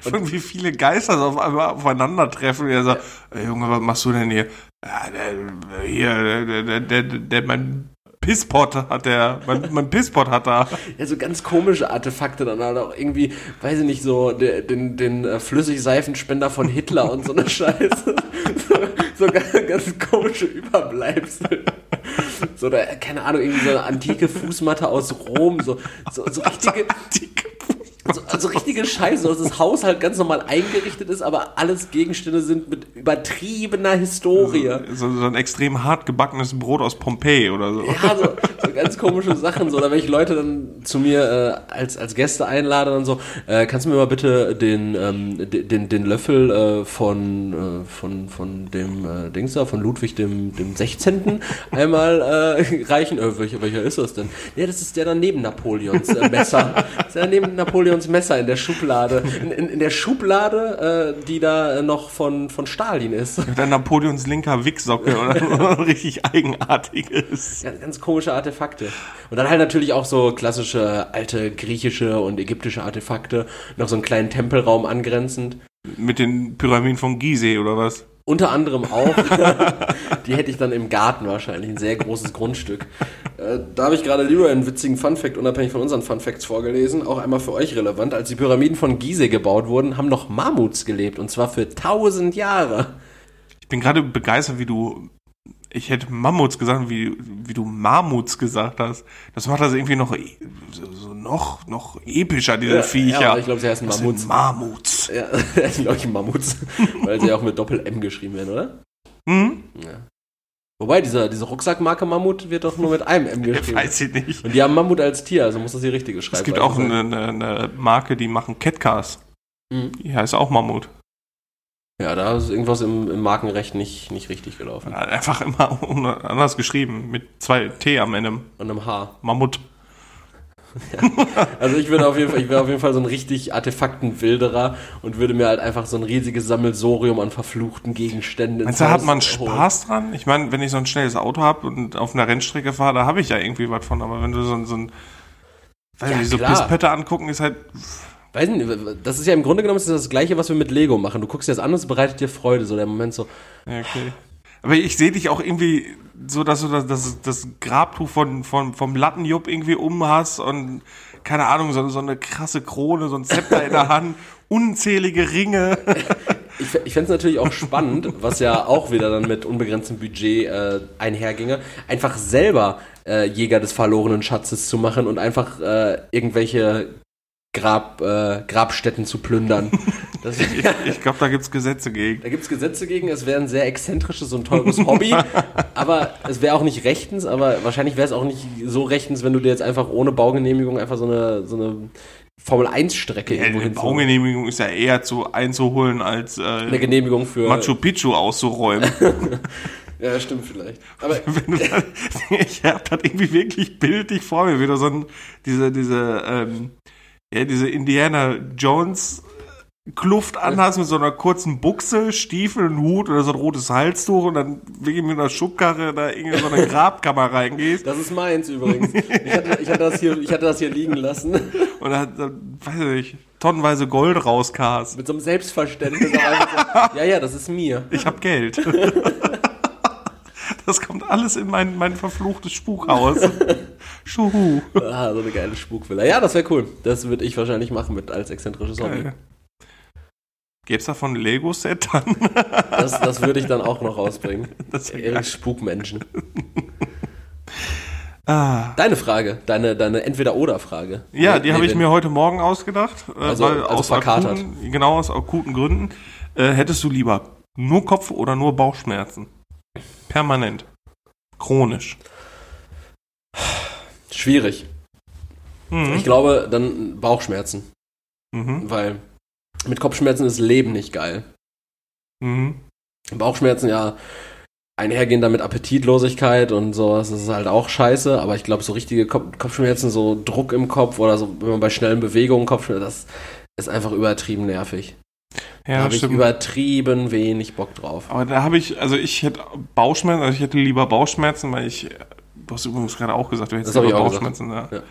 *laughs* Und wie viele Geister so auf einmal aufeinandertreffen. Und er sagt, ey, Junge, was machst du denn hier? Ja, der, hier, der, der, der, der, mein Pisspot hat der, mein, mein Pisspot hat da. *laughs* Ja, so ganz komische Artefakte dann halt auch irgendwie, weiß ich nicht, so der, den, den äh, Flüssigseifenspender von Hitler und so eine *laughs* Scheiße. So, *laughs* ganz, komische Überbleibsel. So, da, keine Ahnung, irgendwie so eine antike Fußmatte aus Rom, so, so, so *laughs* richtige, Dicke Fuß. Also, also richtige Scheiße, dass das Haus halt ganz normal eingerichtet ist, aber alles Gegenstände sind mit übertriebener Historie. So, so ein extrem hart gebackenes Brot aus Pompeji oder so. Ja, so, so ganz komische Sachen. So, oder wenn ich Leute dann zu mir äh, als, als Gäste einlade, dann so, äh, kannst du mir mal bitte den, ähm, den, den, Löffel äh, von, äh, von, von dem äh, Dings da, von Ludwig dem, dem 16. einmal äh, reichen? Welcher, welcher ist das denn? Ja, das ist der dann neben Napoleons Messer. Das ist der neben Napoleons Messer in der Schublade. In, in, in der Schublade, äh, die da äh, noch von, von Stalin ist. Mit der Napoleons linker Wichsocke oder so *laughs* *laughs* richtig eigenartiges. Ganz, ganz komische Artefakte. Und dann halt natürlich auch so klassische alte griechische und ägyptische Artefakte. Noch so einen kleinen Tempelraum angrenzend. Mit den Pyramiden von Gizeh oder was? Unter anderem auch. *laughs* die hätte ich dann im Garten wahrscheinlich. Ein sehr großes Grundstück. Äh, da habe ich gerade Leroy einen witzigen Funfact, unabhängig von unseren Funfacts vorgelesen. Auch einmal für euch relevant. Als die Pyramiden von Gizeh gebaut wurden, haben noch Mammuts gelebt. Und zwar für tausend Jahre. Ich bin gerade begeistert, wie du. Ich hätte Mammuts gesagt, wie, wie du Mammuts gesagt hast. Das macht das irgendwie noch noch, noch epischer, diese Viecher. Ja, ich glaube, sie heißen Das Mammuts. Mammuts. *laughs* Ja, das sind, glaube ich, Mammuts. *laughs* Weil sie auch mit Doppel-M geschrieben werden, oder? Hm? Ja. Wobei, dieser, diese Rucksackmarke Mammut wird doch nur mit einem M *laughs* geschrieben. Weiß ich nicht. Und die haben Mammut als Tier, also muss das die richtige Schreibweise Es gibt auch eine, eine Marke, die machen Catcars. Mhm. Die heißt auch Mammut. Ja, da ist irgendwas im, im Markenrecht nicht, nicht richtig gelaufen. Einfach immer anders geschrieben. Mit zwei T am Ende. Und einem H. Mammut. *laughs* Also ich würde auf jeden Fall, ich wäre auf jeden Fall so ein richtig Artefaktenwilderer und würde mir halt einfach so ein riesiges Sammelsorium an verfluchten Gegenständen Meinst ins du, hat Haus man holen. Spaß dran? Ich meine, wenn ich so ein schnelles Auto habe und auf einer Rennstrecke fahre, da habe ich ja irgendwie was von. Aber wenn du so, ein- so ein weiß Ja, nicht, so. Pisspötte angucken, ist halt. Weiß nicht, das ist ja im Grunde genommen das, das gleiche, was wir mit Lego machen. Du guckst dir das an und es bereitet dir Freude, so der Moment so, Ja, okay. Aber ich sehe dich auch irgendwie so, dass du das, das, das Grabtuch von, von, vom Lattenjupp irgendwie um hast und keine Ahnung, so, so eine krasse Krone, so ein Zepter in der Hand, *laughs* unzählige Ringe. Ich, ich fände es natürlich auch spannend, was ja auch wieder dann mit unbegrenztem Budget äh, einherginge, einfach selber äh, Jäger des verlorenen Schatzes zu machen und einfach äh, irgendwelche Grab, äh, Grabstätten zu plündern. *laughs* Das, Ich glaube, da gibt's Gesetze gegen. da gibt's Gesetze gegen, es wäre ein sehr exzentrisches und teures Hobby, *laughs* aber es wäre auch nicht rechtens, aber wahrscheinlich wäre es auch nicht so rechtens, wenn du dir jetzt einfach ohne Baugenehmigung einfach so eine, so eine Formel-1-Strecke Ja, irgendwo. Baugenehmigung ist ja eher zu einzuholen, als Eine äh, Genehmigung für... Machu Picchu auszuräumen. *laughs* Ja, stimmt vielleicht. Aber ich hab das irgendwie wirklich bildlich vor mir, wieder so ein, diese, diese, ähm, ja, diese Indiana Jones Kluft anhast mit so einer kurzen Buchse, Stiefel, einen Hut oder so ein rotes Halstuch und dann wirklich mit einer Schubkarre da irgendwie in so eine Grabkammer reingehst Das ist meins übrigens. Ich hatte, ich hatte, das, hier, ich hatte das hier liegen lassen. und dann, dann weiß ich nicht, tonnenweise Gold rauskast. Mit so einem Selbstverständnis. so, ja, ja, das ist mir. Ich hab Geld. *laughs* Das kommt alles in mein, mein verfluchtes Spukhaus. Schuhu. Ah, so eine geile Spukvilla. Ja, das wäre cool. Das würde ich wahrscheinlich machen mit als exzentrisches Hobby. Geil. Gäb's davon ein Lego-Set dann? Das, das würde ich dann auch noch *laughs* rausbringen. Das Erik Spukmenschen. Ah. Deine Frage, deine, deine Entweder-Oder-Frage. Ja, Nee, die habe nee, ich wenn- mir heute Morgen ausgedacht. äh, Also- also verkatert. akuten, genau, aus akuten Gründen. Äh, hättest du lieber nur Kopf- oder nur Bauchschmerzen? Permanent. Chronisch. Schwierig. Mhm. Ich glaube, dann Bauchschmerzen. Mhm. Weil mit Kopfschmerzen ist Leben nicht geil. Mhm. Bauchschmerzen ja einhergehen damit Appetitlosigkeit und sowas, das ist halt auch scheiße, aber ich glaube, so richtige Kopf Kopfschmerzen, so Druck im Kopf oder so, wenn man bei schnellen Bewegungen Kopfschmerzen, das ist einfach übertrieben nervig. da Ja, habe ich übertrieben wenig Bock drauf. Aber da habe ich, also ich hätte Bauchschmerzen, also ich hätte lieber Bauchschmerzen, weil ich, du hast übrigens gerade auch gesagt, du hättest lieber Bauchschmerzen. Ja. Ja.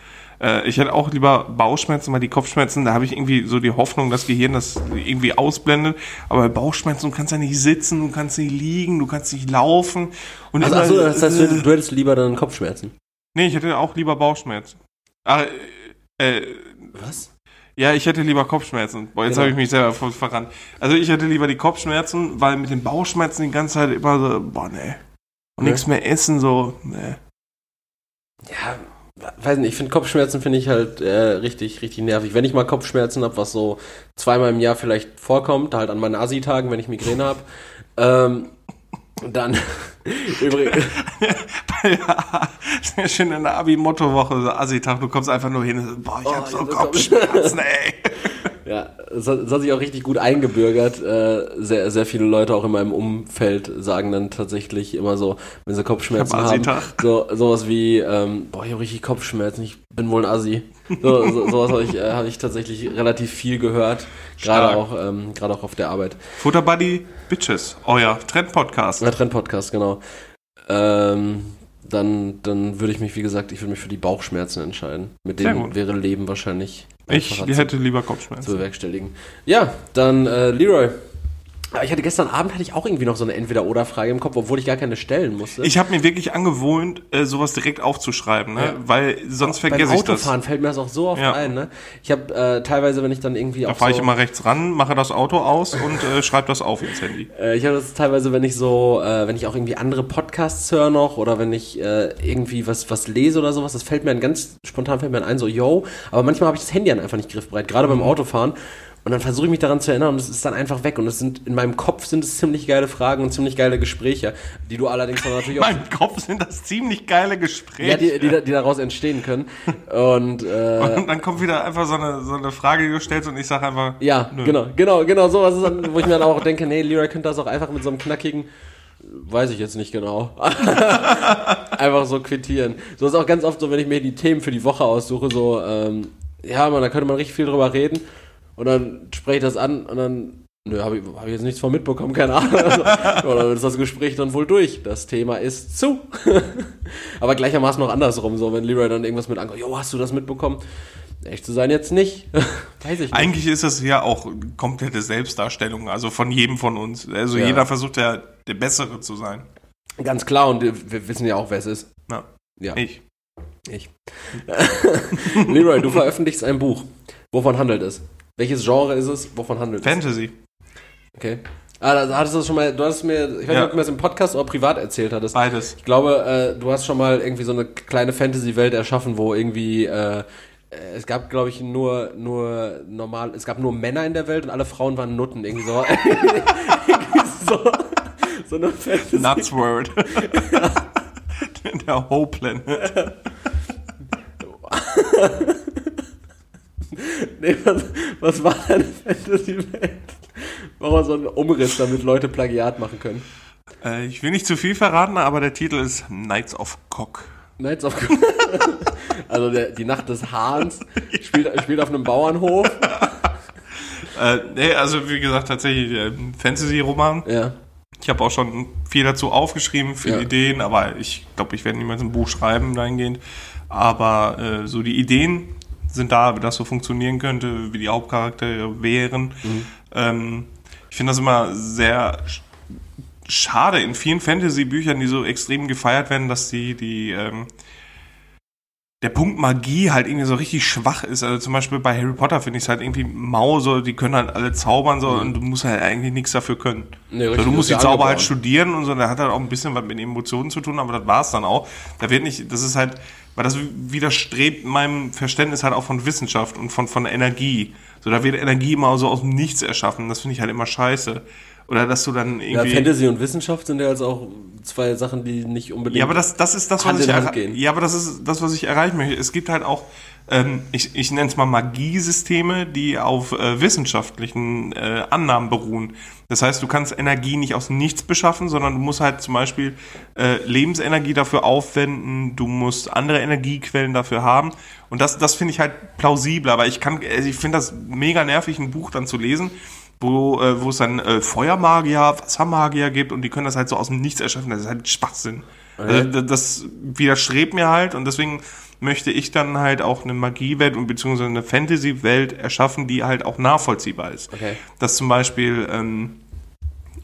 Äh, ich hätte auch lieber Bauchschmerzen, weil die Kopfschmerzen, da habe ich irgendwie so die Hoffnung, das Gehirn das irgendwie ausblendet. Aber bei Bauchschmerzen, du kannst ja nicht sitzen, du kannst nicht liegen, du kannst nicht laufen. Und Also, immer- achso, das heißt, du, du hättest lieber dann Kopfschmerzen. Nee, ich hätte auch lieber Bauchschmerzen. Ah, äh, äh, Was? ja, ich hätte lieber Kopfschmerzen. Boah, jetzt Genau. habe ich mich selber ver- verrannt. Also ich hätte lieber die Kopfschmerzen, weil mit den Bauchschmerzen die ganze Zeit immer so, boah, nee. Und Nee. nichts mehr essen, so, nee. Ja, weiß nicht, ich finde Kopfschmerzen finde ich halt äh, richtig, richtig nervig. Wenn ich mal Kopfschmerzen habe, was so zweimal im Jahr vielleicht vorkommt, halt an meinen Asi-Tagen, wenn ich Migräne habe, ähm, dann *laughs* übrigens. *laughs* ja, sehr schön in der Abi-Motto-Woche, so Assi-Tag, du kommst einfach nur hin boah, ich hab so Kopfschmerzen, ey. *laughs* Ja, das hat, das hat sich auch richtig gut eingebürgert. Äh, sehr, sehr viele Leute auch in meinem Umfeld sagen dann tatsächlich immer so, wenn sie Kopfschmerzen haben, so sowas wie, ähm, boah, ich habe richtig Kopfschmerzen, ich bin wohl ein Assi. So, so, *laughs* sowas habe ich, äh, hab ich tatsächlich relativ viel gehört, gerade auch, ähm, gerade auch auf der Arbeit. Futterbuddy Bitches, euer Trend-Podcast. Ja, Trend-Podcast, genau. Ähm, dann, dann würde ich mich, wie gesagt, ich würde mich für die Bauchschmerzen entscheiden. Mit denen wäre Leben wahrscheinlich ich hätte lieber Kopfschmerzen. Zu bewerkstelligen. Ja, dann äh, Leroy. Ich hatte gestern Abend hatte ich auch irgendwie noch so eine Entweder-Oder-Frage im Kopf, obwohl ich gar keine stellen musste. Ich habe mir wirklich angewohnt, äh, sowas direkt aufzuschreiben, ne? Ja. weil sonst vergesse ich das. Beim Autofahren fällt mir das auch so oft ja. ein. Ne? Ich habe äh, teilweise, wenn ich dann irgendwie da fahre so ich immer rechts ran, mache das Auto aus und äh, schreibe das auf ins Handy. *laughs* Äh, ich habe das teilweise, wenn ich so, äh, wenn ich auch irgendwie andere Podcasts höre noch oder wenn ich äh, irgendwie was was lese oder sowas, das fällt mir dann ganz spontan fällt mir ein so, yo. Aber manchmal habe ich das Handy dann einfach nicht griffbereit, gerade beim mhm. Autofahren. Und dann versuche ich mich daran zu erinnern und es ist dann einfach weg. Und es sind in meinem Kopf sind es ziemlich geile Fragen und ziemlich geile Gespräche, die du allerdings dann natürlich auch. In meinem Kopf sind das ziemlich geile Gespräche. Ja, die, die, die daraus entstehen können. Und, äh, und dann kommt wieder einfach so eine, so eine Frage, die du stellst und ich sage einfach. Ja, nö. genau, genau, genau. Sowas ist dann, wo ich mir dann auch denke, nee, Leroy könnte das auch einfach mit so einem knackigen. Weiß ich jetzt nicht genau. *laughs* einfach so quittieren. So ist auch ganz oft so, wenn ich mir die Themen für die Woche aussuche, so, ähm, ja, man, da könnte man richtig viel drüber reden. Und dann spreche ich das an und dann, nö, habe ich, hab ich jetzt nichts von mitbekommen, keine Ahnung. *laughs* Also, oder dann ist das Gespräch dann wohl durch. Das Thema ist zu. *laughs* Aber gleichermaßen noch andersrum, so wenn Leroy dann irgendwas mit ankommt, jo, hast du das mitbekommen? Echt zu sein jetzt nicht. *laughs* Weiß ich nicht. Eigentlich ist es ja auch komplette Selbstdarstellung, also von jedem von uns. Also ja. jeder versucht ja der Bessere zu sein. Ganz klar, und wir wissen ja auch, wer es ist. Ja. ja. Ich. Ich. Leroy, du veröffentlichst ein Buch. Wovon handelt es? Welches Genre ist es? Wovon handelt es? Fantasy. Okay. Ah, da hattest du schon mal, du hast mir, ich weiß nicht, ob du mir das im Podcast oder privat erzählt hattest. Beides. Ich glaube, äh, du hast schon mal irgendwie so eine kleine Fantasy-Welt erschaffen, wo irgendwie, äh, es gab, glaube ich, nur, nur normal, es gab nur Männer in der Welt und alle Frauen waren Nutten, irgendwie so. *laughs* irgendwie so, so eine Fantasy. Nuts World. *laughs* der Whole Planet. *laughs* *laughs* nee, was, was war deine Fantasy-Welt? Machen wir so einen Umriss, damit Leute Plagiat machen können. Äh, ich will nicht zu viel verraten, aber der Titel ist Knights of Cock. Knights of Cock. *laughs* also der, die Nacht des Hahns spielt, spielt auf einem Bauernhof. *laughs* äh, nee, also wie gesagt, tatsächlich ein Fantasy-Roman. Ja. Ich habe auch schon viel dazu aufgeschrieben, viele ja. Ideen, aber ich glaube, ich werde niemals ein Buch schreiben dahingehend. Aber äh, so die Ideen sind da, wie das so funktionieren könnte, wie die Hauptcharaktere wären. Mhm. Ähm, ich finde das immer sehr schade in vielen Fantasy-Büchern, die so extrem gefeiert werden, dass die, die ähm, der Punkt Magie halt irgendwie so richtig schwach ist. Also zum Beispiel bei Harry Potter finde ich es halt irgendwie mau, so, die können halt alle zaubern so mhm. und du musst halt eigentlich nichts dafür können. Nee, richtig, so, du musst die Zauber halt studieren und so, der hat halt auch ein bisschen was mit Emotionen zu tun, aber das war es dann auch. Da wird nicht, das ist halt, weil das widerstrebt meinem Verständnis halt auch von Wissenschaft und von, von Energie. So, da wird Energie immer so aus dem Nichts erschaffen. Das finde ich halt immer scheiße. Oder dass du dann irgendwie. Ja, Fantasy und Wissenschaft sind ja also auch zwei Sachen, die nicht unbedingt. Ja, aber das, das ist das, was ich erreichen. Ja, aber das ist das, was ich erreichen möchte. Es gibt halt auch, ähm, ich, ich nenne es mal Magiesysteme, die auf äh, wissenschaftlichen äh, Annahmen beruhen. Das heißt, du kannst Energie nicht aus nichts beschaffen, sondern du musst halt zum Beispiel äh, Lebensenergie dafür aufwenden, du musst andere Energiequellen dafür haben. Und das, das finde ich halt plausibel, aber ich kann, also ich finde das mega nervig, ein Buch dann zu lesen wo, äh, wo es dann äh, Feuermagier, Wassermagier gibt und die können das halt so aus dem Nichts erschaffen. Das ist halt Schwachsinn. Okay. Also, das widerstrebt mir halt und deswegen möchte ich dann halt auch eine Magiewelt und beziehungsweise eine Fantasy-Welt erschaffen, die halt auch nachvollziehbar ist. Okay. Dass zum Beispiel, ähm,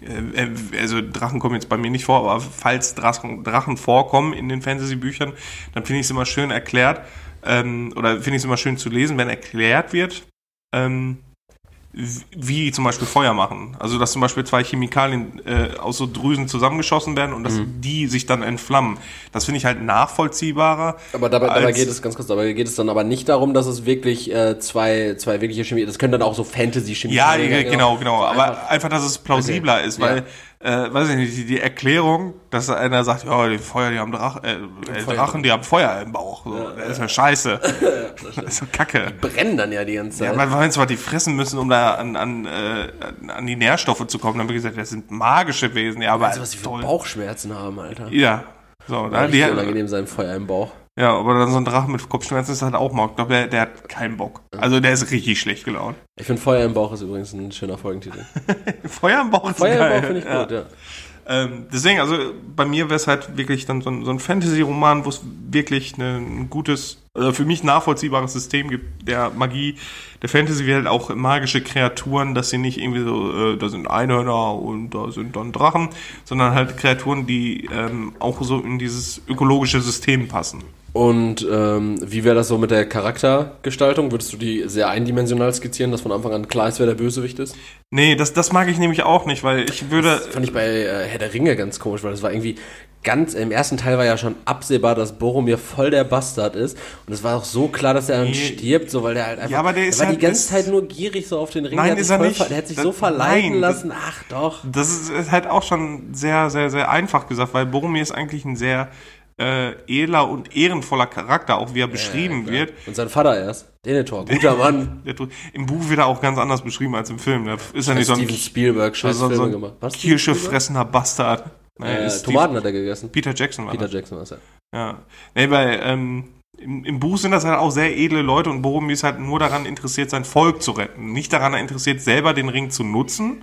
äh, äh, also Drachen kommen jetzt bei mir nicht vor, aber falls Drachen, Drachen vorkommen in den Fantasy-Büchern, dann finde ich es immer schön erklärt, ähm, oder finde ich es immer schön zu lesen, wenn erklärt wird, ähm, wie zum Beispiel Feuer machen. Also dass zum Beispiel zwei Chemikalien äh, aus so Drüsen zusammengeschossen werden und dass Mhm. die sich dann entflammen. Das finde ich halt nachvollziehbarer. Aber dabei, dabei geht es ganz kurz, dabei geht es dann aber nicht darum, dass es wirklich äh, zwei, zwei wirkliche Chemie, das können dann auch so Fantasy-Chemie Ja, sein, ja, genau, genau. So Aber einfach- einfach, dass es plausibler Okay. ist, weil, äh, weiß ich nicht, die, die Erklärung, dass einer sagt, ja, die Feuer, die haben Drach, äh, äh. Drachen, die haben Feuer im Bauch. So, das ist ja scheiße. *laughs* das ist ja kacke. brennen dann ja die ganze Ja, Zeit. man weiß zwar, die fressen müssen, um da an, an, äh, an die Nährstoffe zu kommen. Dann haben wir gesagt, das sind magische Wesen. Ja, aber weißt du, was die für toll. Bauchschmerzen haben, Alter? Ja. So, da, die, unangenehm sein Feuer im Bauch. Ja, aber dann so ein Drache mit Kopfschmerzen ist halt auch mal. Ich glaube, der, der hat keinen Bock. Also der ist richtig schlecht gelaunt. Ich finde Feuer im Bauch ist übrigens ein schöner Folgentitel. *laughs* Feuer im Bauch ist Feuer geil. im Bauch finde ich ja. gut, ja. Ähm, deswegen, also bei mir wäre es halt wirklich dann so ein, so ein Fantasy-Roman, wo es wirklich eine, ein gutes, also für mich nachvollziehbares System gibt, der Magie, der Fantasy wie halt auch magische Kreaturen, dass sie nicht irgendwie so, äh, da sind Einhörner und da sind dann Drachen, sondern halt Kreaturen, die ähm, auch so in dieses ökologische System passen. Und ähm, wie wäre das so mit der Charaktergestaltung? Würdest du die sehr eindimensional skizzieren, dass von Anfang an klar ist, wer der Bösewicht ist? Nee, das, das mag ich nämlich auch nicht, weil ich würde, Das fand ich bei äh, Herr der Ringe ganz komisch, weil das war irgendwie ganz, im ersten Teil war ja schon absehbar, dass Boromir voll der Bastard ist. Und es war auch so klar, dass er dann Nee. stirbt, so, weil der halt einfach, Ja, aber der ist war halt- die ganze Zeit nur gierig so auf den Ring. Nein, der ist er nicht. Der hat sich Das- so verleiten nein, lassen. Ach doch. Das ist, ist halt auch schon sehr, sehr, sehr einfach gesagt, weil Boromir ist eigentlich ein sehr äh, edler und ehrenvoller Charakter, auch wie er beschrieben Ja, wird. Und sein Vater erst. Denethor, guter Mann. Der Im Buch wird er auch ganz anders beschrieben als im Film. Da ist er nicht so ein, Steven Spielberg, scheiß so, so Filme ein gemacht. Was, kirschefressender Bastard. Äh, ist Tomaten Steve- hat er gegessen. Peter Jackson war Peter das. Jackson war es ja. Ja. Nee, bei, ähm, im, im Buch sind das halt auch sehr edle Leute und Boromir ist halt nur daran interessiert, sein Volk zu retten. Nicht daran interessiert, selber den Ring zu nutzen,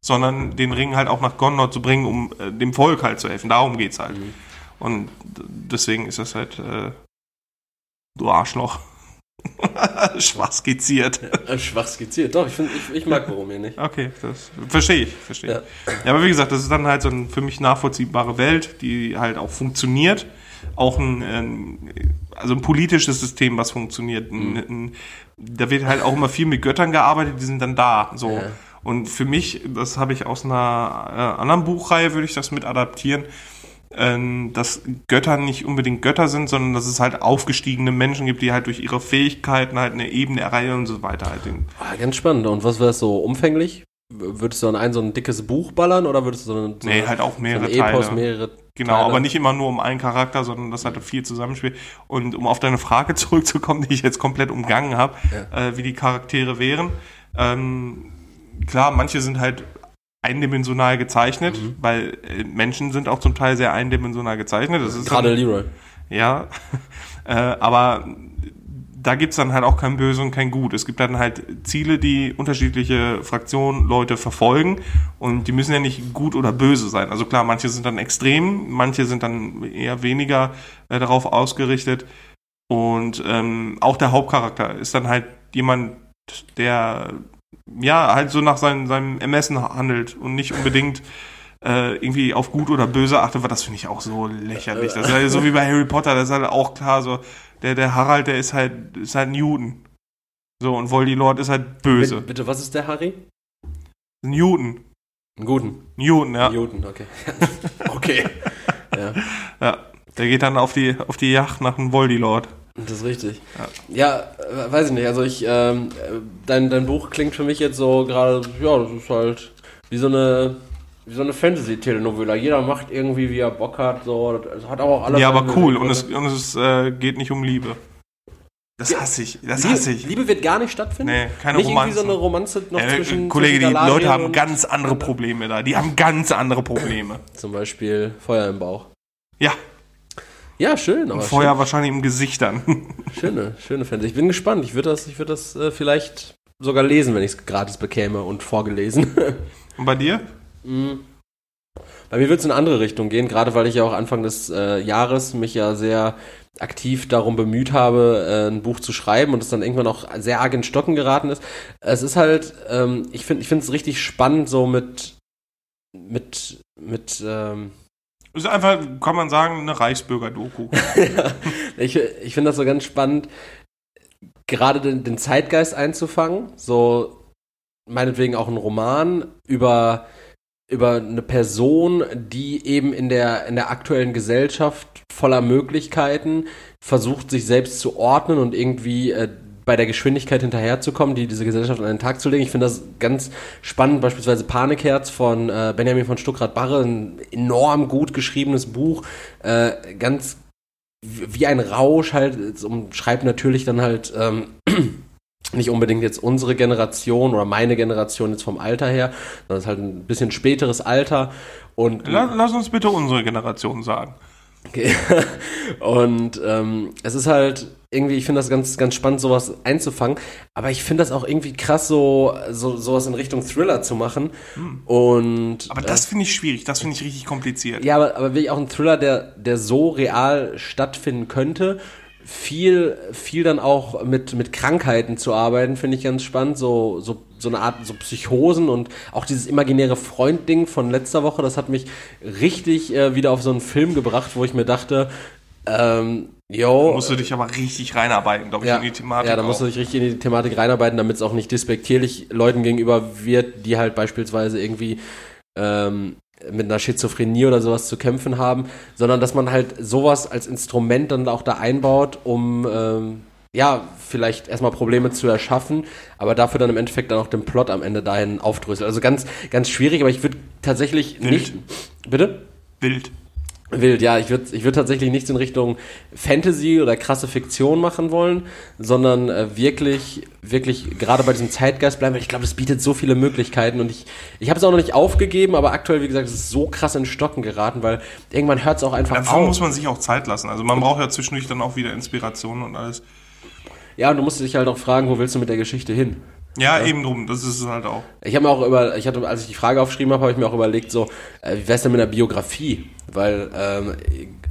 sondern den Ring halt auch nach Gondor zu bringen, um äh, dem Volk halt zu helfen. Darum geht's halt. Mhm. Und deswegen ist das halt, äh, du Arschloch. *laughs* Schwach skizziert. Äh, Schwach skizziert. Doch, ich, find, ich, ich mag Boromir nicht. Okay, das verstehe ich, verstehe Ja. ich. Ja, aber wie gesagt, das ist dann halt so eine für mich nachvollziehbare Welt, die halt auch funktioniert. Auch ein, ein also ein politisches System, was funktioniert. Ein, ein, da wird halt auch immer viel mit Göttern gearbeitet, die sind dann da. So. Ja. Und für mich, das habe ich aus einer äh, anderen Buchreihe, würde ich das mit adaptieren, dass Götter nicht unbedingt Götter sind, sondern dass es halt aufgestiegene Menschen gibt, die halt durch ihre Fähigkeiten halt eine Ebene erreichen und so weiter. Halt Ah, ganz spannend. Und was wäre es so umfänglich? Würdest du an ein so ein dickes Buch ballern oder würdest du so, ein- so Nee, eine- halt auch so mehrere ein Epos, Teile. mehrere Genau, Teile? aber nicht immer nur um einen Charakter, sondern das hat viel Zusammenspiel. Und um auf deine Frage *laughs* zurückzukommen, die ich jetzt komplett umgangen habe, äh, wie die Charaktere wären. Ähm, klar, manche sind halt eindimensional gezeichnet, Mhm. weil äh, Menschen sind auch zum Teil sehr eindimensional gezeichnet. Das ist Gerade dann, Leroy. ja, *laughs* äh, aber da gibt's dann halt auch kein Böse und kein Gut. Es gibt dann halt Ziele, die unterschiedliche Fraktionen, Leute verfolgen und die müssen ja nicht gut oder böse sein. Also klar, manche sind dann extrem, manche sind dann eher weniger äh, darauf ausgerichtet und ähm, auch der Hauptcharakter ist dann halt jemand, der ja halt so nach seinem, seinem Ermessen handelt und nicht unbedingt äh, irgendwie auf gut oder böse achtet, weil das finde ich auch so lächerlich. Das ist halt so wie bei Harry Potter, das ist halt auch klar so, der, der Harald, der ist halt, ist halt Newton. So, und Voldemort ist halt böse. Bitte, bitte, was ist der Harry? Newton. Guten. Newton, ja. Newton, okay. *laughs* okay. *laughs* Ja, ja. Der geht dann auf die, auf die Yacht nach dem Voldemort. Das ist richtig. Ja, äh, weiß ich nicht. Also ich, ähm, äh, dein, dein Buch klingt für mich jetzt so gerade, ja, das ist halt wie so eine, wie so eine Fantasy-Telenovela. Jeder macht irgendwie, wie er Bock hat. So, das hat auch alles. Ja, aber cool. Und es, und es äh, geht nicht um Liebe. Das hasse ich. Das hasse Liebe, ich. Liebe wird gar nicht stattfinden. Nee, keine nicht irgendwie so eine Romanze noch Äh, zwischen Kollege, die zwischen Galadriel Leute haben ganz andere Probleme da. Die haben ganz andere Probleme. Zum Beispiel Feuer im Bauch. Ja, Ja, schön. Aber und Feuer wahrscheinlich im Gesicht dann. *laughs* Schöne, schöne Fantasy. Ich bin gespannt. Ich würde das, ich würde das äh, vielleicht sogar lesen, wenn ich es gratis bekäme und vorgelesen. Und bei dir? Bei mir wird es in eine andere Richtung gehen, gerade weil ich ja auch Anfang des äh, Jahres mich ja sehr aktiv darum bemüht habe, äh, ein Buch zu schreiben und es dann irgendwann auch sehr arg in Stocken geraten ist. Es ist halt, ähm, ich finde ich finde es richtig spannend, so mit, mit, mit, ähm, Ist einfach, kann man sagen, eine Reichsbürger-Doku. *laughs* ich ich finde das so ganz spannend, gerade den, den Zeitgeist einzufangen. So, meinetwegen auch ein Roman über, über eine Person, die eben in der, in der aktuellen Gesellschaft voller Möglichkeiten versucht, sich selbst zu ordnen und irgendwie äh, bei der Geschwindigkeit hinterherzukommen, die diese Gesellschaft an den Tag zu legen. Ich finde das ganz spannend, beispielsweise Panikherz von äh, Benjamin von Stuckrad-Barre, ein enorm gut geschriebenes Buch, äh, ganz wie ein Rausch halt, es umschreibt natürlich dann halt ähm, *clears throat* nicht unbedingt jetzt unsere Generation oder meine Generation jetzt vom Alter her, sondern es ist halt ein bisschen späteres Alter und Lass, lass uns bitte unsere Generation sagen. Okay. *laughs* Und ähm, es ist halt irgendwie, ich finde das ganz, ganz spannend, sowas einzufangen. Aber ich finde das auch irgendwie krass, so, so sowas in Richtung Thriller zu machen. Und Aber das finde ich schwierig, das finde ich richtig kompliziert. ja, aber, aber wirklich auch ein Thriller, der, der so real stattfinden könnte. Viel, viel dann auch mit, mit Krankheiten zu arbeiten, finde ich ganz spannend. So, so, so eine Art, so Psychosen und auch dieses imaginäre Freund-Ding von letzter Woche, das hat mich richtig äh, wieder auf so einen Film gebracht, wo ich mir dachte, ähm, yo, musst du dich aber richtig reinarbeiten, glaube ich, ja, in die Thematik. ja, da musst du dich richtig in die Thematik reinarbeiten, damit es auch nicht despektierlich Leuten gegenüber wird, die halt beispielsweise irgendwie ähm, mit einer Schizophrenie oder sowas zu kämpfen haben, sondern dass man halt sowas als Instrument dann auch da einbaut, um ähm, ja, vielleicht erstmal Probleme zu erschaffen, aber dafür dann im Endeffekt dann auch den Plot am Ende dahin aufdröselt. Also ganz, ganz schwierig, aber ich würde tatsächlich Wild. nicht. Bitte? Wild. Wild, ja, ich würde ich würd tatsächlich nichts in Richtung Fantasy oder krasse Fiktion machen wollen, sondern äh, wirklich, wirklich gerade bei diesem Zeitgeist bleiben, weil ich glaube, es bietet so viele Möglichkeiten und ich, ich habe es auch noch nicht aufgegeben, aber aktuell, wie gesagt, es ist so krass in Stocken geraten, weil irgendwann hört es auch einfach Dafür auf. muss man sich auch Zeit lassen. Also man braucht ja zwischendurch dann auch wieder Inspiration und alles. ja, und du musst dich halt auch fragen, wo willst du mit der Geschichte hin? Ja, eben drum, das ist es halt auch. Ich habe mir auch über, ich hatte, als ich die Frage aufgeschrieben habe, habe ich mir auch überlegt, so, äh, wie wär's denn mit einer Biografie? Weil ähm,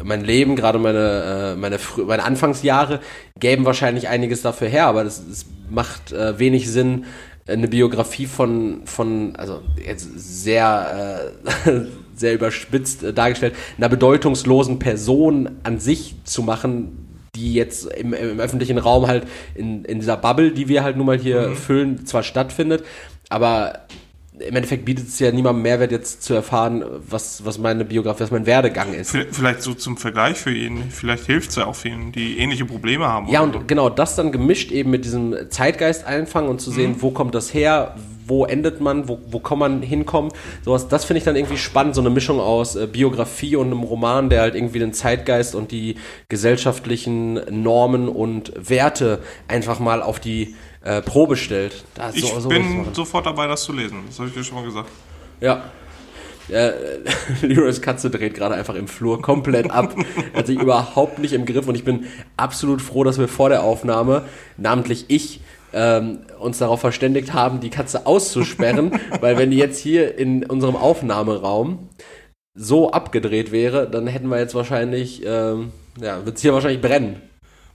mein Leben, gerade meine, äh, meine, meine Anfangsjahre, gäben wahrscheinlich einiges dafür her, aber das, das macht äh, wenig Sinn, eine Biografie von, von also jetzt sehr, äh, *laughs* sehr überspitzt äh, dargestellt, einer bedeutungslosen Person an sich zu machen, die jetzt im, im öffentlichen Raum halt in, in dieser Bubble, die wir halt nun mal hier füllen, zwar stattfindet, aber im Endeffekt bietet es ja niemandem Mehrwert jetzt zu erfahren, was, was meine Biografie, was mein Werdegang ist. Vielleicht so zum Vergleich für ihn. Vielleicht hilft es ja auch vielen, die ähnliche Probleme haben. Ja, und genau das dann gemischt eben mit diesem Zeitgeist einfangen und zu sehen, wo kommt das her, wo endet man, wo, wo kann man hinkommen. Sowas, das finde ich dann irgendwie spannend, so eine Mischung aus äh, Biografie und einem Roman, der halt irgendwie den Zeitgeist und die gesellschaftlichen Normen und Werte einfach mal auf die äh, Probe stellt. Da, Ich so- so bin sofort dabei, das zu lesen. Das habe ich dir schon mal gesagt. Ja. Äh, *laughs* Leroys Katze dreht gerade einfach im Flur komplett ab. Hat sich überhaupt nicht im Griff und ich bin absolut froh, dass wir vor der Aufnahme, namentlich ich, ähm, uns darauf verständigt haben, die Katze auszusperren, *laughs* weil wenn die jetzt hier in unserem Aufnahmeraum so abgedreht wäre, dann hätten wir jetzt wahrscheinlich, ähm, ja, wird es hier wahrscheinlich brennen.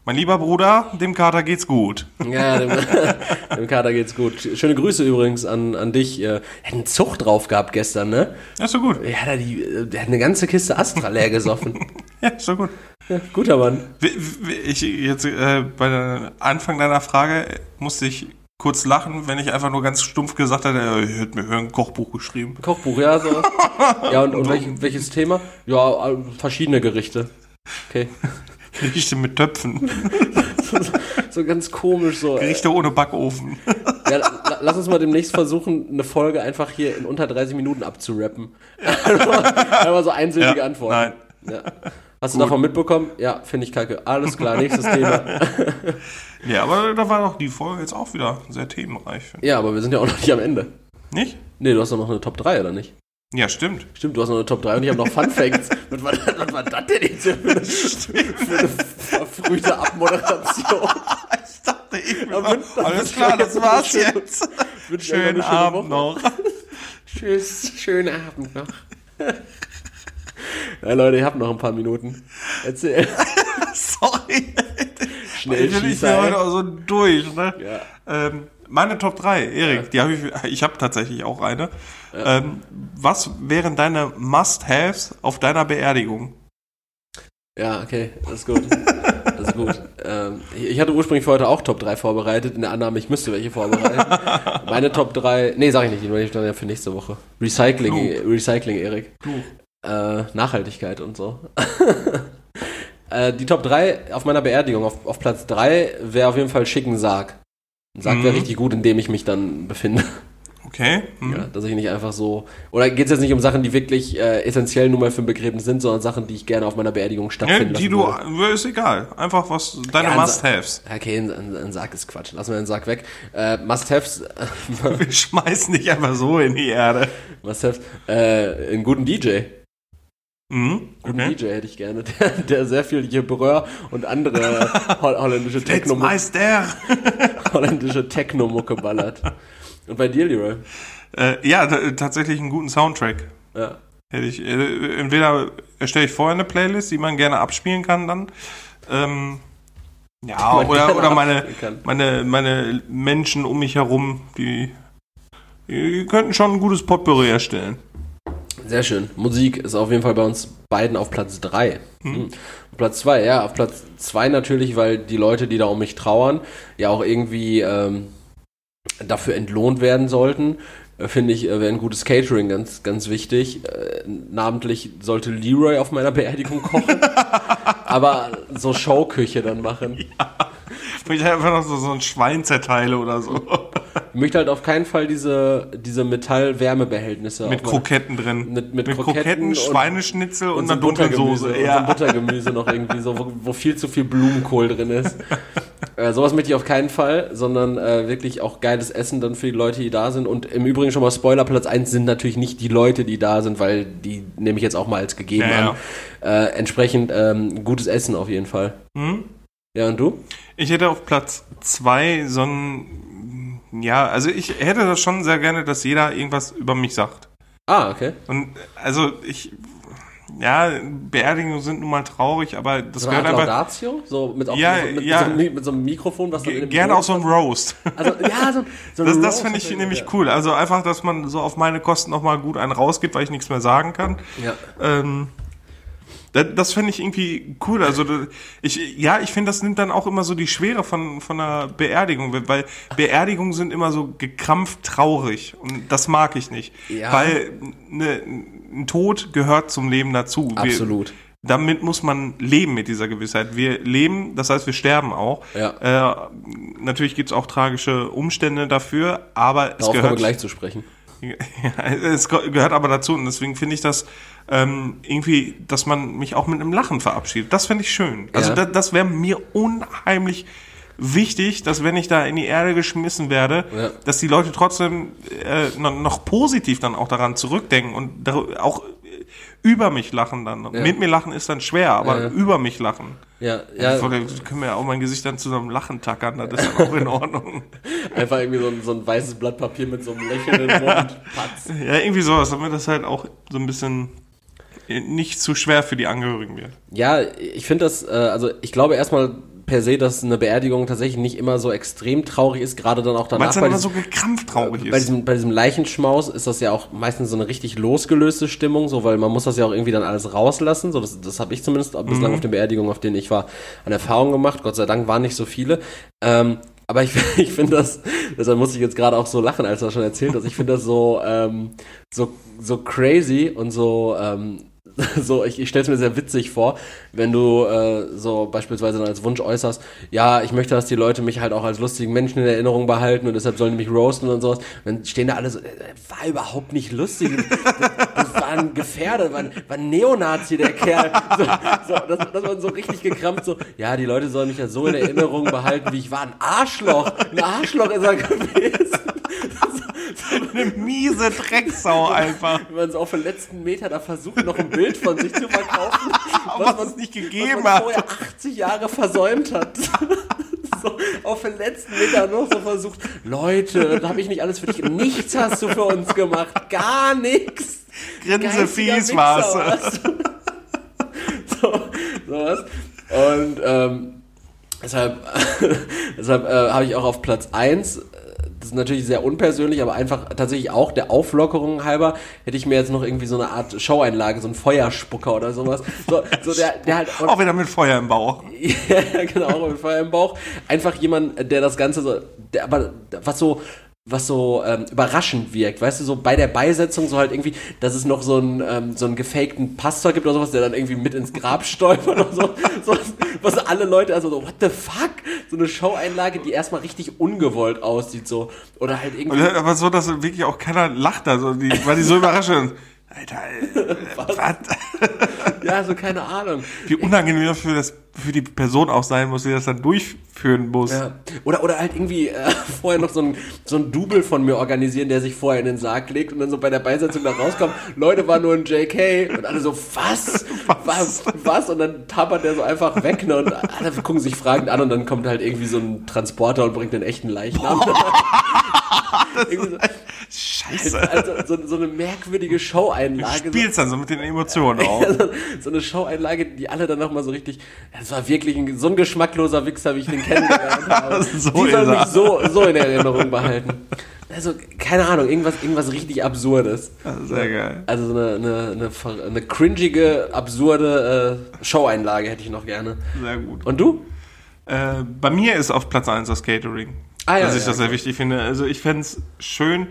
Mein lieber Bruder, dem Kater geht's gut. Ja, dem, *laughs* dem Kater geht's gut. Schöne Grüße übrigens an, an dich. Er hat einen Zug drauf gehabt gestern, ne? Ja, ist so gut. Ja, der, die, äh, der hat eine ganze Kiste Astra leer gesoffen. *laughs* Ja, ist so gut. ja, guter Mann. Ich jetzt äh, bei Anfang deiner Frage musste ich kurz lachen, wenn ich einfach nur ganz stumpf gesagt hätte, er hat mir ein Kochbuch geschrieben. Kochbuch, ja, so. *laughs* Ja, und, und welch, welches Thema? Ja, äh, verschiedene Gerichte. Okay. Gerichte mit Töpfen. *laughs* So ganz komisch so. äh. Gerichte ohne Backofen. Ja, la, lass uns mal demnächst versuchen, eine Folge einfach hier in unter 30 Minuten abzurappen. *laughs* Einfach so einsilbige Ja, Antworten. nein. Ja. Hast du davon mitbekommen? Ja, finde ich kacke. Alles klar, nächstes Thema. *laughs* Ja, aber da war doch die Folge jetzt auch wieder sehr themenreich. Ja, aber wir sind ja auch noch nicht am Ende. Nicht? Nee, du hast doch noch eine Top 3, oder nicht? Ja, stimmt. Stimmt, du hast noch eine Top 3 und ich habe noch Fun Facts. *laughs* was, war, was war das denn jetzt für eine, für eine verfrühte Abmoderation? *laughs* Ich dachte eben, dann alles klar, das war's jetzt. Schönen eine schöne Abend Woche. noch. *laughs* Tschüss, schönen Abend noch. Ja, Leute, ihr habt noch ein paar Minuten. Erzähl. Sorry. Schnell ich bin ja heute auch so durch. Ne? Ja. Ähm, meine Top 3, Erik, die habe ich, ich habe tatsächlich auch eine. Ähm, was wären deine Must-Haves auf deiner Beerdigung? Ja, okay, das ist gut. Das ist gut. *laughs* Ähm, ich hatte ursprünglich für heute auch Top 3 vorbereitet, in der Annahme, ich müsste welche vorbereiten. Meine Top 3, nee, sag ich nicht, die ich dann ja für nächste Woche. Recycling, Klug. Recycling, Erik. Äh, Nachhaltigkeit und so. *laughs* äh, die Top 3 auf meiner Beerdigung, auf, auf Platz 3 wäre auf jeden Fall schicken Sarg. Ein Sarg wäre Mhm. richtig gut, in dem ich mich dann befinde. Okay. Hm. Ja, dass ich nicht einfach so. Oder geht es jetzt nicht um Sachen, die wirklich äh, essentiell nur mal für ein Begräbnis sind, sondern Sachen, die ich gerne auf meiner Beerdigung Ja, stattfinden die lassen du, würde. ist egal. Einfach was, deine Ja, Must-Haves. Okay, ein, ein, ein Sarg ist Quatsch. Lassen wir den Sarg weg. Äh, Must-Haves, *laughs* Wir schmeißen dich einfach so in die Erde. Must-Haves, äh, einen guten DJ. Mhm. Guten Okay. DJ hätte ich gerne, *laughs* der, der sehr viel Jebreur und andere *laughs* holländische Techno-Mucke ballert. Und bei dir, Leroy? Äh, ja, tatsächlich einen guten Soundtrack. Ja. Hätte ich, äh, entweder erstelle ich vorher eine Playlist, die man gerne abspielen kann dann. Ähm, ja, man oder, oder meine, meine, meine Menschen um mich herum, die, die könnten schon ein gutes Potpourri erstellen. Sehr schön. Musik ist auf jeden Fall bei uns beiden auf Platz 3. Hm. Platz 2, ja, auf Platz 2 natürlich, weil die Leute, die da um mich trauern, ja auch irgendwie ähm, dafür entlohnt werden sollten. Äh, Finde ich, äh, wäre ein gutes Catering ganz, ganz wichtig. Äh, namentlich sollte Leroy auf meiner Beerdigung kochen, *laughs* aber so Showküche dann machen. Ich möchte einfach noch so, so ein Schwein zerteile oder so. Ich möchte halt auf keinen Fall diese, diese Metall-Wärmebehältnisse. Mit Kroketten drin. Mit- mit Kroketten und- Schweineschnitzel und, so einer dunklen Buttergemüse, Soße. und Ja. so Buttergemüse noch irgendwie so, wo, wo viel zu viel Blumenkohl drin ist. *laughs* äh, sowas möchte ich auf keinen Fall, sondern äh, wirklich auch geiles Essen dann für die Leute, die da sind. Und im Übrigen schon mal Spoiler, Platz 1 sind natürlich nicht die Leute, die da sind, weil die nehme ich jetzt auch mal als gegeben Ja, an. Äh, entsprechend ähm, gutes Essen auf jeden Fall. Hm? Ja, und du? Ich hätte auf Platz zwei so ein, ja, also ich hätte das schon sehr gerne, dass jeder irgendwas über mich sagt. Ah, okay. Und also ich, ja, Beerdigungen sind nun mal traurig, aber das So gehört einfach Laudatio? So mit, auch Ja, so, mit, ja. so, einem- mit so einem Mikrofon, was dann gerne auch so ein Roast. Also, ja, so, *laughs* so Das, das finde ich nämlich ja. cool. Also einfach, dass man so auf meine Kosten nochmal gut einen rausgibt, weil ich nichts mehr sagen kann. Ja. Ähm, das, das finde ich irgendwie cool. Also ich, ja, ich finde, das nimmt dann auch immer so die Schwere von von einer Beerdigung, weil Beerdigungen sind immer so gekrampft traurig und das mag ich nicht, Ja. weil ne, ein Tod gehört zum Leben dazu. Wir- Absolut. damit muss man leben mit dieser Gewissheit. Wir leben, das heißt, wir sterben auch. Ja. Äh, natürlich gibt's auch tragische Umstände dafür, aber es Darauf wir gehört gleich zu sprechen. Ja, es ge- gehört aber dazu und deswegen finde ich das ähm, irgendwie, dass man mich auch mit einem Lachen verabschiedet. Das finde ich schön. Also Ja. da, das wäre mir unheimlich wichtig, dass wenn ich da in die Erde geschmissen werde, Ja. dass die Leute trotzdem äh, noch, positiv dann auch daran zurückdenken und auch äh, über mich lachen dann. Ja. Mit mir lachen ist dann schwer, aber ja. über mich lachen. Ja, Ja. ja, können wir ja auch mein Gesicht dann zu einem Lachen tackern, das ist auch in Ordnung. *laughs* einfach irgendwie so ein, so ein weißes Blatt Papier mit so einem lächelnden *laughs* Mund. Patz. Ja, irgendwie sowas, damit das halt auch so ein bisschen nicht zu schwer für die Angehörigen wird. Ja, ich finde das, äh, also ich glaube erstmal per se, dass eine Beerdigung tatsächlich nicht immer so extrem traurig ist, gerade dann auch Weil danach es dann bei immer diesem, so gekrampft traurig bei, ist. diesem, bei diesem Leichenschmaus ist das ja auch meistens so eine richtig losgelöste Stimmung, so weil man muss das ja auch irgendwie dann alles rauslassen. So, das, das habe ich zumindest bislang auf den Beerdigungen, auf denen ich war, an Erfahrung gemacht. Gott sei Dank waren nicht so viele. Ähm, aber ich, *laughs* ich finde das, deshalb musste ich jetzt gerade auch so lachen, als du das schon erzählt hast. Ich finde das so, ähm, so, so crazy und so, ähm, *laughs* so, ich, ich stelle es mir sehr witzig vor, wenn du äh, so beispielsweise dann als Wunsch äußerst, ja, ich möchte, dass die Leute mich halt auch als lustigen Menschen in Erinnerung behalten und deshalb sollen die mich roasten und sowas. Dann stehen da alle so, äh, war überhaupt nicht lustig. Das, das war ein Gefährder, war war ein Neonazi, der Kerl. *laughs* So, so, das, das war so richtig gekrampft, so, ja, die Leute sollen mich ja so in Erinnerung behalten, wie ich war. Ein Arschloch. Ein Arschloch ist er gewesen. Eine miese Drecksau einfach. Wenn man so auf den letzten Meter da versucht, noch ein Bild von sich zu verkaufen, *laughs* Was es nicht gegeben was man hat. vorher 80 Jahre versäumt hat. *laughs* so, auf den letzten Meter noch so versucht, Leute, da habe ich nicht alles für dich. Nichts hast du für uns gemacht. Gar nichts. Grinsefies war's. war's. *laughs* so, sowas. Und ähm, deshalb, deshalb äh, habe ich auch auf Platz 1 das ist natürlich sehr unpersönlich, aber einfach tatsächlich auch der Auflockerung halber hätte ich mir jetzt noch irgendwie so eine Art Showeinlage, so ein Feuerspucker oder sowas. So, so der, der halt Auch wieder mit Feuer im Bauch. *laughs* ja, genau, mit Feuer im Bauch. Einfach jemand, der das Ganze so, der aber was so was so ähm, überraschend wirkt, weißt du, so bei der Beisetzung so halt irgendwie, dass es noch so einen, ähm, so einen gefakten Pastor gibt oder sowas, der dann irgendwie mit ins Grab stolpert oder so, *laughs* so was alle Leute also so, what the fuck? So eine Showeinlage, die erstmal richtig ungewollt aussieht, so. Oder halt irgendwie. Aber so, dass wirklich auch keiner lacht, also die, weil die so überraschend. Alter, äh, *laughs* was? *laughs* ja, so keine Ahnung. Wie unangenehm das für, das für die Person auch sein muss, die das dann durchführen muss. Ja. Oder, oder halt irgendwie äh, *laughs* vorher noch so ein, so ein Double von mir organisieren, der sich vorher in den Sarg legt und dann so bei der Beisetzung da rauskommt, Leute, war nur ein JK und alle so, was? Was? Was? Und dann tappert der so einfach weg ne? und alle gucken sich fragend an und dann kommt halt irgendwie so ein Transporter und bringt den echten Leichnam. so, Scheiße. *laughs* Also so, so eine merkwürdige Showeinlage. Du spielst dann so mit den Emotionen *laughs* auch. so, so eine Showeinlage, die alle dann nochmal so richtig, das war wirklich ein, so ein geschmackloser Wichser, wie ich den kennengelernt *laughs* habe. so die soll mich so, so in Erinnerung behalten. Also, keine Ahnung, irgendwas, irgendwas richtig Absurdes. Sehr geil. Also so eine, eine, eine, eine cringige, absurde äh, Showeinlage hätte ich noch gerne. Sehr gut. Und du? Äh, bei mir ist auf Platz 1 das Catering. Ah, ja, dass ich ja, das sehr klar. wichtig finde. Also ich fände es schön,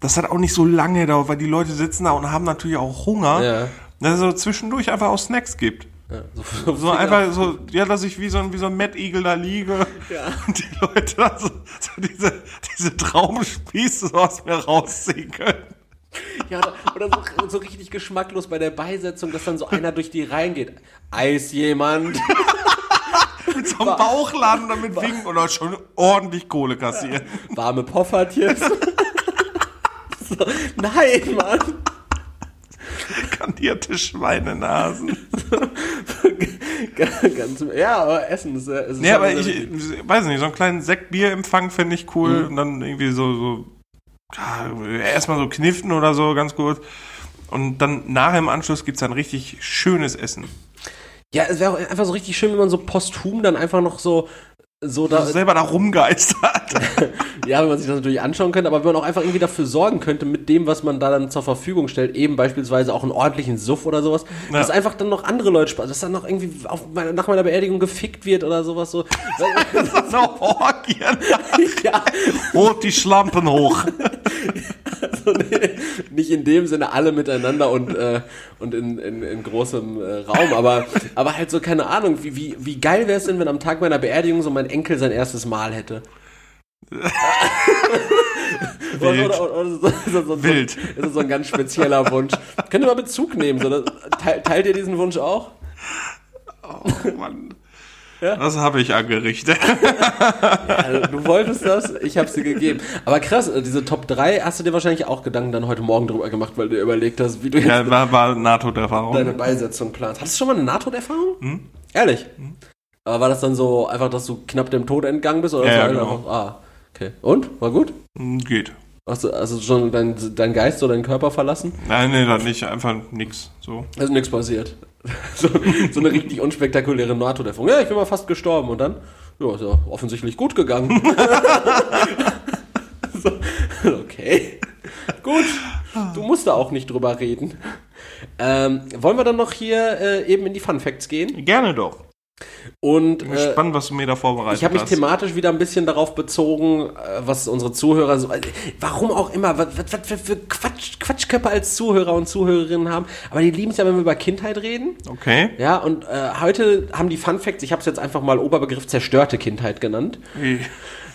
das hat auch nicht so lange dauert, weil die Leute sitzen da und haben natürlich auch Hunger. Ja. Dass es so zwischendurch einfach auch Snacks gibt. Ja, so, So einfach so, ja, dass ich wie so ein, wie so ein Mad Eagle da liege Ja. *laughs* und die Leute da so, so diese, diese Traumspieße so aus mir rausziehen können. Ja, oder, oder so, so richtig geschmacklos bei der Beisetzung, dass dann so einer durch die Reihen geht. Eis jemand? *laughs* Mit so einem Bauchladen damit winken oder schon ordentlich Kohle kassieren. Warme Poffertjes? So, nein, Mann! Kandierte Schweinenasen. *laughs* Ganz, ja, aber Essen ist, äh, ist Nee, aber ich, ich weiß nicht, so einen kleinen Sektbierempfang fände ich cool. Mhm. Und dann irgendwie so, so ja, erstmal so kniften oder so, ganz gut. Und dann nachher im Anschluss gibt's dann richtig schönes Essen. Ja, es wäre auch einfach so richtig schön, wenn man so posthum dann einfach noch so, so da, Da selber da rumgeistert. *laughs* ja, wenn man sich das natürlich anschauen könnte, aber wenn man auch einfach irgendwie dafür sorgen könnte, mit dem, was man da dann zur Verfügung stellt, eben beispielsweise auch einen ordentlichen Suff oder sowas, Ja. dass einfach dann noch andere Leute Spaß, dass dann noch irgendwie meine, nach meiner Beerdigung gefickt wird oder sowas so. *laughs* so Orgien. *laughs* ja, Holt die Schlampen hoch. so, nee, nicht in dem Sinne alle miteinander und, äh, und in, in, in großem äh, Raum, aber, aber halt so, keine Ahnung, wie, wie, wie geil wäre es denn, wenn am Tag meiner Beerdigung so mein Enkel sein erstes Mal hätte? *laughs* Wild. Oder, oder, oder, so, so, so, Wild. Das ist so ein ganz spezieller Wunsch. Könnt ihr mal Bezug nehmen? So, teilt ihr diesen Wunsch auch? Oh Mann. Ja. Das habe ich angerichtet. *laughs* Also, du wolltest das, ich habe sie gegeben. Aber krass, äh, diese Top 3 hast du dir wahrscheinlich auch Gedanken dann heute Morgen drüber gemacht, weil du dir überlegt hast, wie du jetzt Ja, war, war Nahtoderfahrung. deine Beisetzung planst. Hattest du schon mal eine Nahtoderfahrung? Ehrlich? Aber war das dann so einfach, dass du knapp dem Tod entgangen bist? Oder Ja, so ja, einfach- genau. Ah, okay. Und? War gut? Hm, Geht. Hast du also schon dein, dein Geist oder deinen Körper verlassen? Nein, nee, dann nicht. Einfach nix. So. Also nichts passiert. *laughs* So, so eine richtig unspektakuläre Nahtoderfahrung. Ja, ich bin mal fast gestorben und dann, ja, ist ja offensichtlich gut gegangen. *laughs* so, okay. Gut. Du musst da auch nicht drüber reden. Ähm, wollen wir dann noch hier äh, eben in die Fun Facts gehen? Gerne doch. Und Bin äh, was du mir da vorbereitet ich habe mich hast. thematisch wieder ein bisschen darauf bezogen, äh, was unsere Zuhörer so, äh, warum auch immer, was, was, was für Quatsch, Quatschköpfe als Zuhörer und Zuhörerinnen haben. Aber die lieben es ja, wenn wir über Kindheit reden. Okay. Ja, und äh, heute haben die Fun Facts, ich habe es jetzt einfach mal Oberbegriff zerstörte Kindheit genannt. Ja,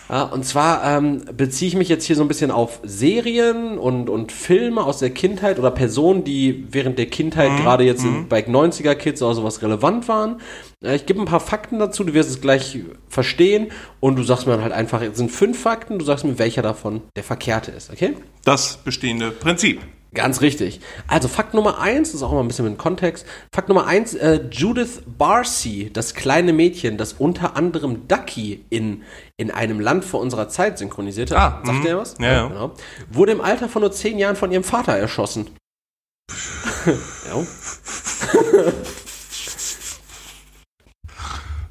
und zwar ähm, beziehe ich mich jetzt hier so ein bisschen auf Serien und, und Filme aus der Kindheit oder Personen, die während der Kindheit gerade jetzt in, bei 90er Kids oder sowas relevant waren. Äh, ich gebe ein paar Fakten dazu, du wirst es gleich verstehen und du sagst mir dann halt einfach, es sind fünf Fakten, du sagst mir, welcher davon der verkehrte ist, okay? Das bestehende Prinzip. Ganz richtig. Also Fakt Nummer eins, das ist auch immer ein bisschen mit Kontext. Fakt Nummer eins, äh, Judith Barcy, das kleine Mädchen, das unter anderem Ducky in, in einem Land vor unserer Zeit synchronisierte, Ah, sagt mhm. ihr was? Ja, ja. Genau. Wurde im Alter von nur zehn Jahren von ihrem Vater erschossen. *laughs* ja. *laughs*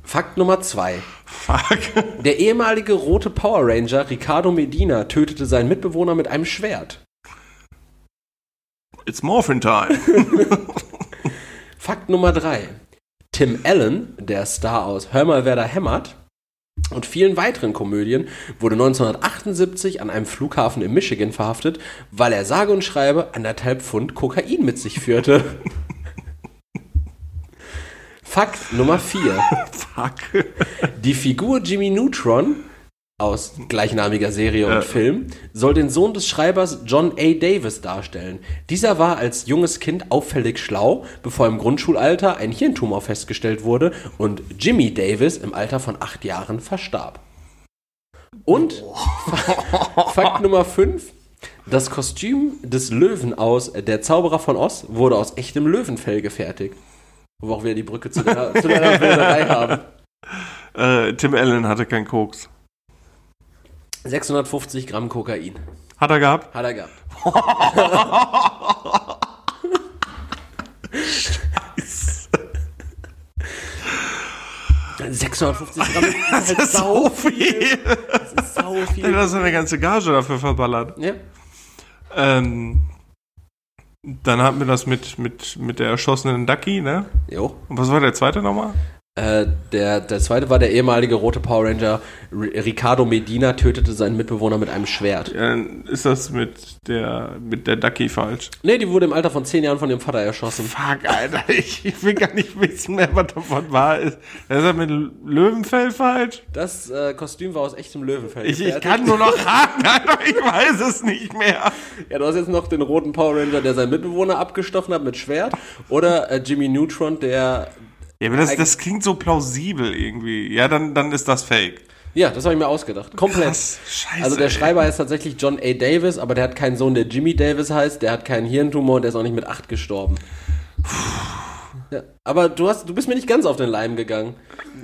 Fakt Nummer zwei. Fuck. Der ehemalige rote Power Ranger Ricardo Medina tötete seinen Mitbewohner mit einem Schwert. It's Morphin Time. *laughs* Fakt Nummer 3. Tim Allen, der Star aus Hör mal, wer da hämmert, und vielen weiteren Komödien wurde 1978 an einem Flughafen in Michigan verhaftet, weil er sage und schreibe anderthalb Pfund Kokain mit sich führte. *laughs* Fakt Nummer 4. *laughs* Fuck. Die Figur Jimmy Neutron aus gleichnamiger Serie und Ja. Film soll den Sohn des Schreibers John A. Davis darstellen. Dieser war als junges Kind auffällig schlau, bevor im Grundschulalter ein Hirntumor festgestellt wurde und Jimmy Davis im Alter von acht Jahren verstarb. Und *laughs* Fakt Nummer 5. Das Kostüm des Löwen aus Der Zauberer von Oz wurde aus echtem Löwenfell gefertigt. Wo wir auch wieder die Brücke zu der, zu Wilderei *laughs* haben. Äh, Tim Allen hatte keinen Koks. 650 Gramm Kokain. Hat er gehabt? Hat er gehabt. 650 Gramm *laughs* ist halt sau viel. Das ist sau Der viel. hat seine ganze Gage dafür verballert. Ja. Ähm, dann hatten wir das mit, mit, mit der erschossenen Ducky, ne? Jo. Und was war der zweite nochmal? Äh, der, der zweite war der ehemalige rote Power Ranger R Ricardo Medina tötete seinen Mitbewohner mit einem Schwert. Ja, ist das mit der, mit der Ducky falsch. Nee, die wurde im Alter von 10 Jahren von ihrem Vater erschossen. Fuck, Alter, *laughs* ich, ich will gar nicht wissen mehr, was davon wahr ist. Das ist das mit Löwenfell falsch? Das äh, Kostüm war aus echtem Löwenfell. Ich, ich kann nur noch raten, *laughs* Alter, ich weiß es nicht mehr. Ja, du hast jetzt noch den roten Power Ranger, der seinen Mitbewohner abgestochen hat mit Schwert. Oder äh, Jimmy Neutron, der. Ja, aber das, das klingt so plausibel irgendwie. Ja, dann, dann ist das fake. Ja, das habe ich mir ausgedacht. Komplett. Krass, scheiße, also der ey. Schreiber heißt tatsächlich John A. Davis, aber der hat keinen Sohn, der Jimmy Davis heißt. Der hat keinen Hirntumor und der ist auch nicht mit 8 gestorben. Ja, aber du, hast, du bist mir nicht ganz auf den Leim gegangen.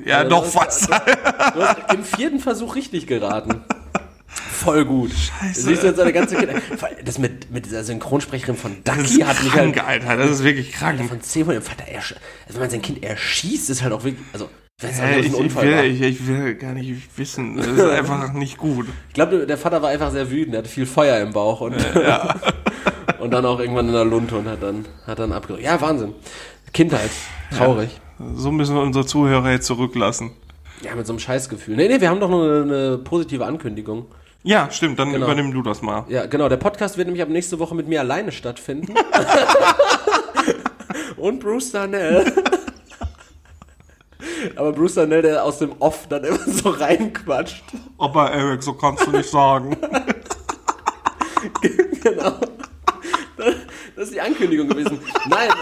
Ja, Ja, doch fast. Du hast im vierten Versuch richtig geraten. Voll gut. Scheiße. Siehst du jetzt eine ganze Kind. Das mit, mit dieser Synchronsprecherin von Ducky hat mich krank, halt Alter. Das ist wirklich krank. von 10 von dem Vater ersch also wenn man sein Kind erschießt, ist halt auch wirklich. Also, wenn es Hä, halt ich, ich, will, ich, ich will gar nicht wissen. Das ist *laughs* einfach nicht gut. Ich glaube, der Vater war einfach sehr wütend, er hatte viel Feuer im Bauch und, *laughs* und dann auch irgendwann in der Lunte und hat dann, hat dann abgedrückt. Ja, Wahnsinn. Kindheit. Traurig. So müssen wir unsere Zuhörer jetzt zurücklassen. Ja, mit so einem Scheißgefühl. Nee, nee, wir haben doch noch eine, eine positive Ankündigung. Ja, stimmt. Dann Genau. übernimm du das mal. Ja, genau. Der Podcast wird nämlich ab nächste Woche mit mir alleine stattfinden. *laughs* und Bruce Darnell. Aber Bruce Darnell, der aus dem Off dann immer so reinquatscht. Aber Eric, so kannst du nicht sagen. *laughs* genau. Das ist die Ankündigung gewesen. Nein. *laughs*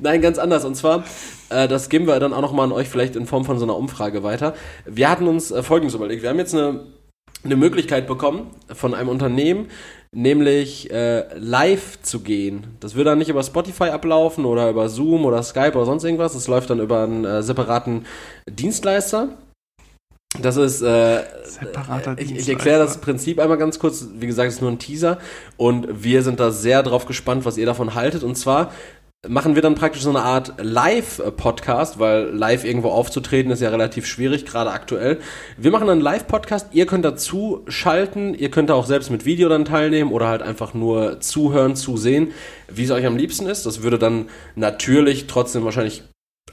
Nein, ganz anders. Und zwar, äh, das geben wir dann auch nochmal an euch vielleicht in Form von so einer Umfrage weiter. Wir hatten uns äh, Folgendes überlegt. Wir haben jetzt eine, eine Möglichkeit bekommen von einem Unternehmen, nämlich äh, live zu gehen. Das würde dann nicht über Spotify ablaufen oder über Zoom oder Skype oder sonst irgendwas. Das läuft dann über einen äh, separaten Dienstleister. Das ist äh, Separater ich, ich erkläre das Prinzip einmal ganz kurz. Wie gesagt, es ist nur ein Teaser und wir sind da sehr drauf gespannt, was ihr davon haltet. Und zwar machen wir dann praktisch so eine Art Live-Podcast, weil live irgendwo aufzutreten ist ja relativ schwierig, gerade aktuell. Wir machen einen Live-Podcast, ihr könnt dazu schalten, ihr könnt da auch selbst mit Video dann teilnehmen oder halt einfach nur zuhören, zusehen, wie es euch am liebsten ist. Das würde dann natürlich trotzdem wahrscheinlich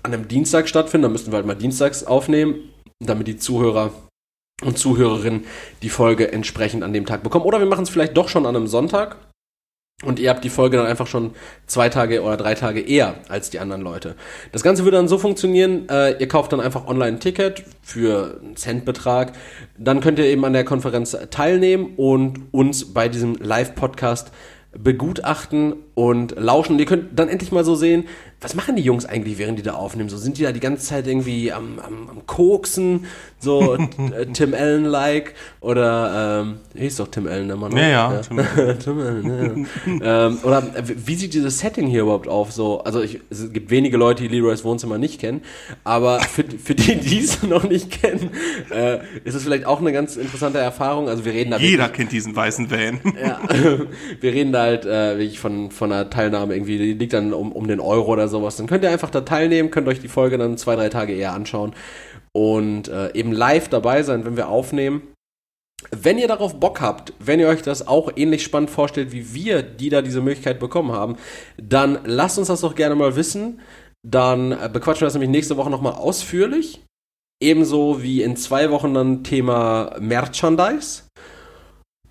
an einem Dienstag stattfinden, da müssten wir halt mal dienstags aufnehmen, damit die Zuhörer und Zuhörerinnen die Folge entsprechend an dem Tag bekommen. Oder wir machen es vielleicht doch schon an einem Sonntag. Und ihr habt die Folge dann einfach schon zwei Tage oder drei Tage eher als die anderen Leute. Das Ganze würde dann so funktionieren, äh, ihr kauft dann einfach online ein Ticket für einen Centbetrag. Dann könnt ihr eben an der Konferenz teilnehmen und uns bei diesem Live-Podcast begutachten und lauschen. Ihr könnt dann endlich mal so sehen, was machen die Jungs eigentlich, während die da aufnehmen? So sind die da die ganze Zeit irgendwie am, am, am Koksen, so *laughs* äh, Tim Allen-like oder ähm, hieß doch Tim Allen immer noch. Ja, ja, Tim *laughs* Tim Allen, ja. ähm, oder äh, wie sieht dieses Setting hier überhaupt auf? So, also ich, es gibt wenige Leute, die Leroys Wohnzimmer nicht kennen, aber für, für die, die es *laughs* noch nicht kennen, äh, ist es vielleicht auch eine ganz interessante Erfahrung. Also wir reden da Jeder kennt diesen weißen Van. ja, wir reden da halt äh, wirklich von, von einer Teilnahme irgendwie, die liegt dann um, um den Euro oder oder sowas, dann könnt ihr einfach da teilnehmen, könnt euch die Folge dann zwei, drei Tage eher anschauen und äh, eben live dabei sein, wenn wir aufnehmen. Wenn ihr darauf Bock habt, wenn ihr euch das auch ähnlich spannend vorstellt wie wir, die da diese Möglichkeit bekommen haben, dann lasst uns das doch gerne mal wissen. Dann äh, bequatschen wir das nämlich nächste Woche nochmal ausführlich. Ebenso wie in zwei Wochen dann Thema Merchandise.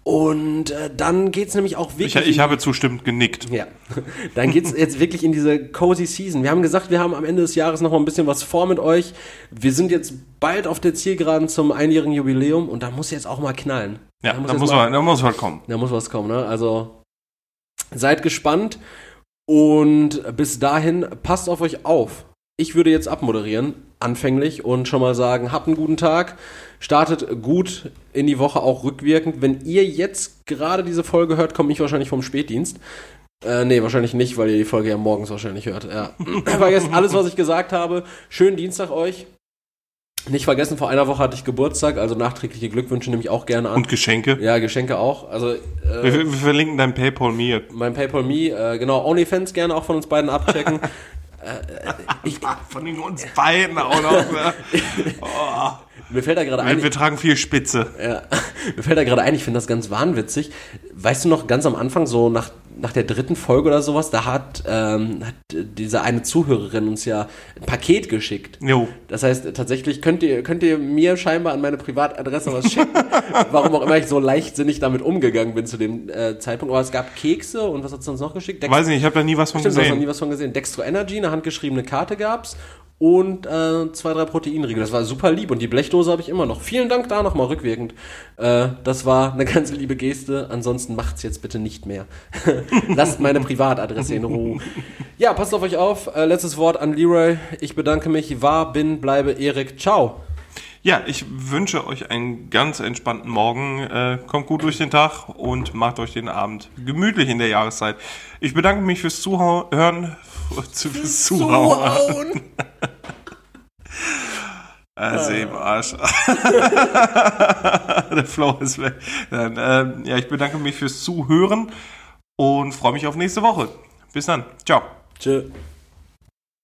Und äh, dann geht's nämlich auch Ich, wirklich. ich habe zustimmend genickt. Ja, *laughs* dann geht's jetzt wirklich in diese cozy Season. Wir haben gesagt, wir haben am Ende des Jahres noch mal ein bisschen was vor mit euch. Wir sind jetzt bald auf der Zielgeraden zum einjährigen Jubiläum und da muss jetzt auch mal knallen. Ja, Da muss da muss, mal- man, da muss was kommen. Da muss was kommen, ne? Also seid gespannt und bis dahin passt auf euch auf. Ich würde jetzt abmoderieren, anfänglich, und schon mal sagen, habt einen guten Tag, startet gut in die Woche auch rückwirkend. Wenn ihr jetzt gerade diese Folge hört, komme ich wahrscheinlich vom Spätdienst. Äh, nee, wahrscheinlich nicht, weil ihr die Folge ja morgens wahrscheinlich hört. Ja. *laughs* Vergesst alles, was ich gesagt habe. Schönen Dienstag euch. Nicht vergessen, vor einer Woche hatte ich Geburtstag, also nachträgliche Glückwünsche nehme ich auch gerne an. Und Geschenke. Ja, Geschenke auch. Also äh, Wir, wir verlinken dein PayPal mir. mein PayPal Me, äh, genau, OnlyFans gerne auch von uns beiden abchecken. *laughs* ich, *laughs* Von den uns beiden auch noch. Ne? *laughs* mir fällt da gerade Wir, ein, wir tragen viel Spitze. ja, *laughs* mir fällt da gerade ein, ich finde das ganz wahnwitzig. Weißt du noch, ganz am Anfang, so nach, nach der dritten Folge oder sowas, da hat, ähm, hat diese eine Zuhörerin uns ja ein Paket geschickt. Jo. Das heißt, tatsächlich könnt ihr, könnt ihr mir scheinbar an meine Privatadresse was schicken. *laughs* Warum auch immer ich so leichtsinnig damit umgegangen bin zu dem äh, Zeitpunkt. Aber es gab Kekse und was hat es uns noch geschickt? Dex- Weiß nicht, ich habe da nie was von Stimmt, du hast noch nie gesehen. was von gesehen. Dextro Energy, eine handgeschriebene Karte gab's und äh, zwei, drei Proteinriegel. Das war super lieb und die Blechdose habe ich immer noch. Vielen Dank da nochmal rückwirkend. Äh, das war eine *laughs* ganz liebe Geste. Ansonsten macht's jetzt bitte nicht mehr. *laughs* Lasst meine Privatadresse in Ruhe. Ja, passt auf euch auf. Äh, letztes Wort an Leroy. Ich bedanke mich. War, bin, bleibe Erik. Ciao. Ja, ich wünsche euch einen ganz entspannten Morgen. Äh, kommt gut durch den Tag und macht euch den Abend gemütlich in der Jahreszeit. Ich bedanke mich fürs Zuhören. *laughs* Fürs Zuhören. *laughs* Also im Arsch. *laughs* Der Flow ist weg. Dann, ähm, ja, ich bedanke mich fürs Zuhören und freue mich auf nächste Woche. Bis dann. Ciao. Tschö.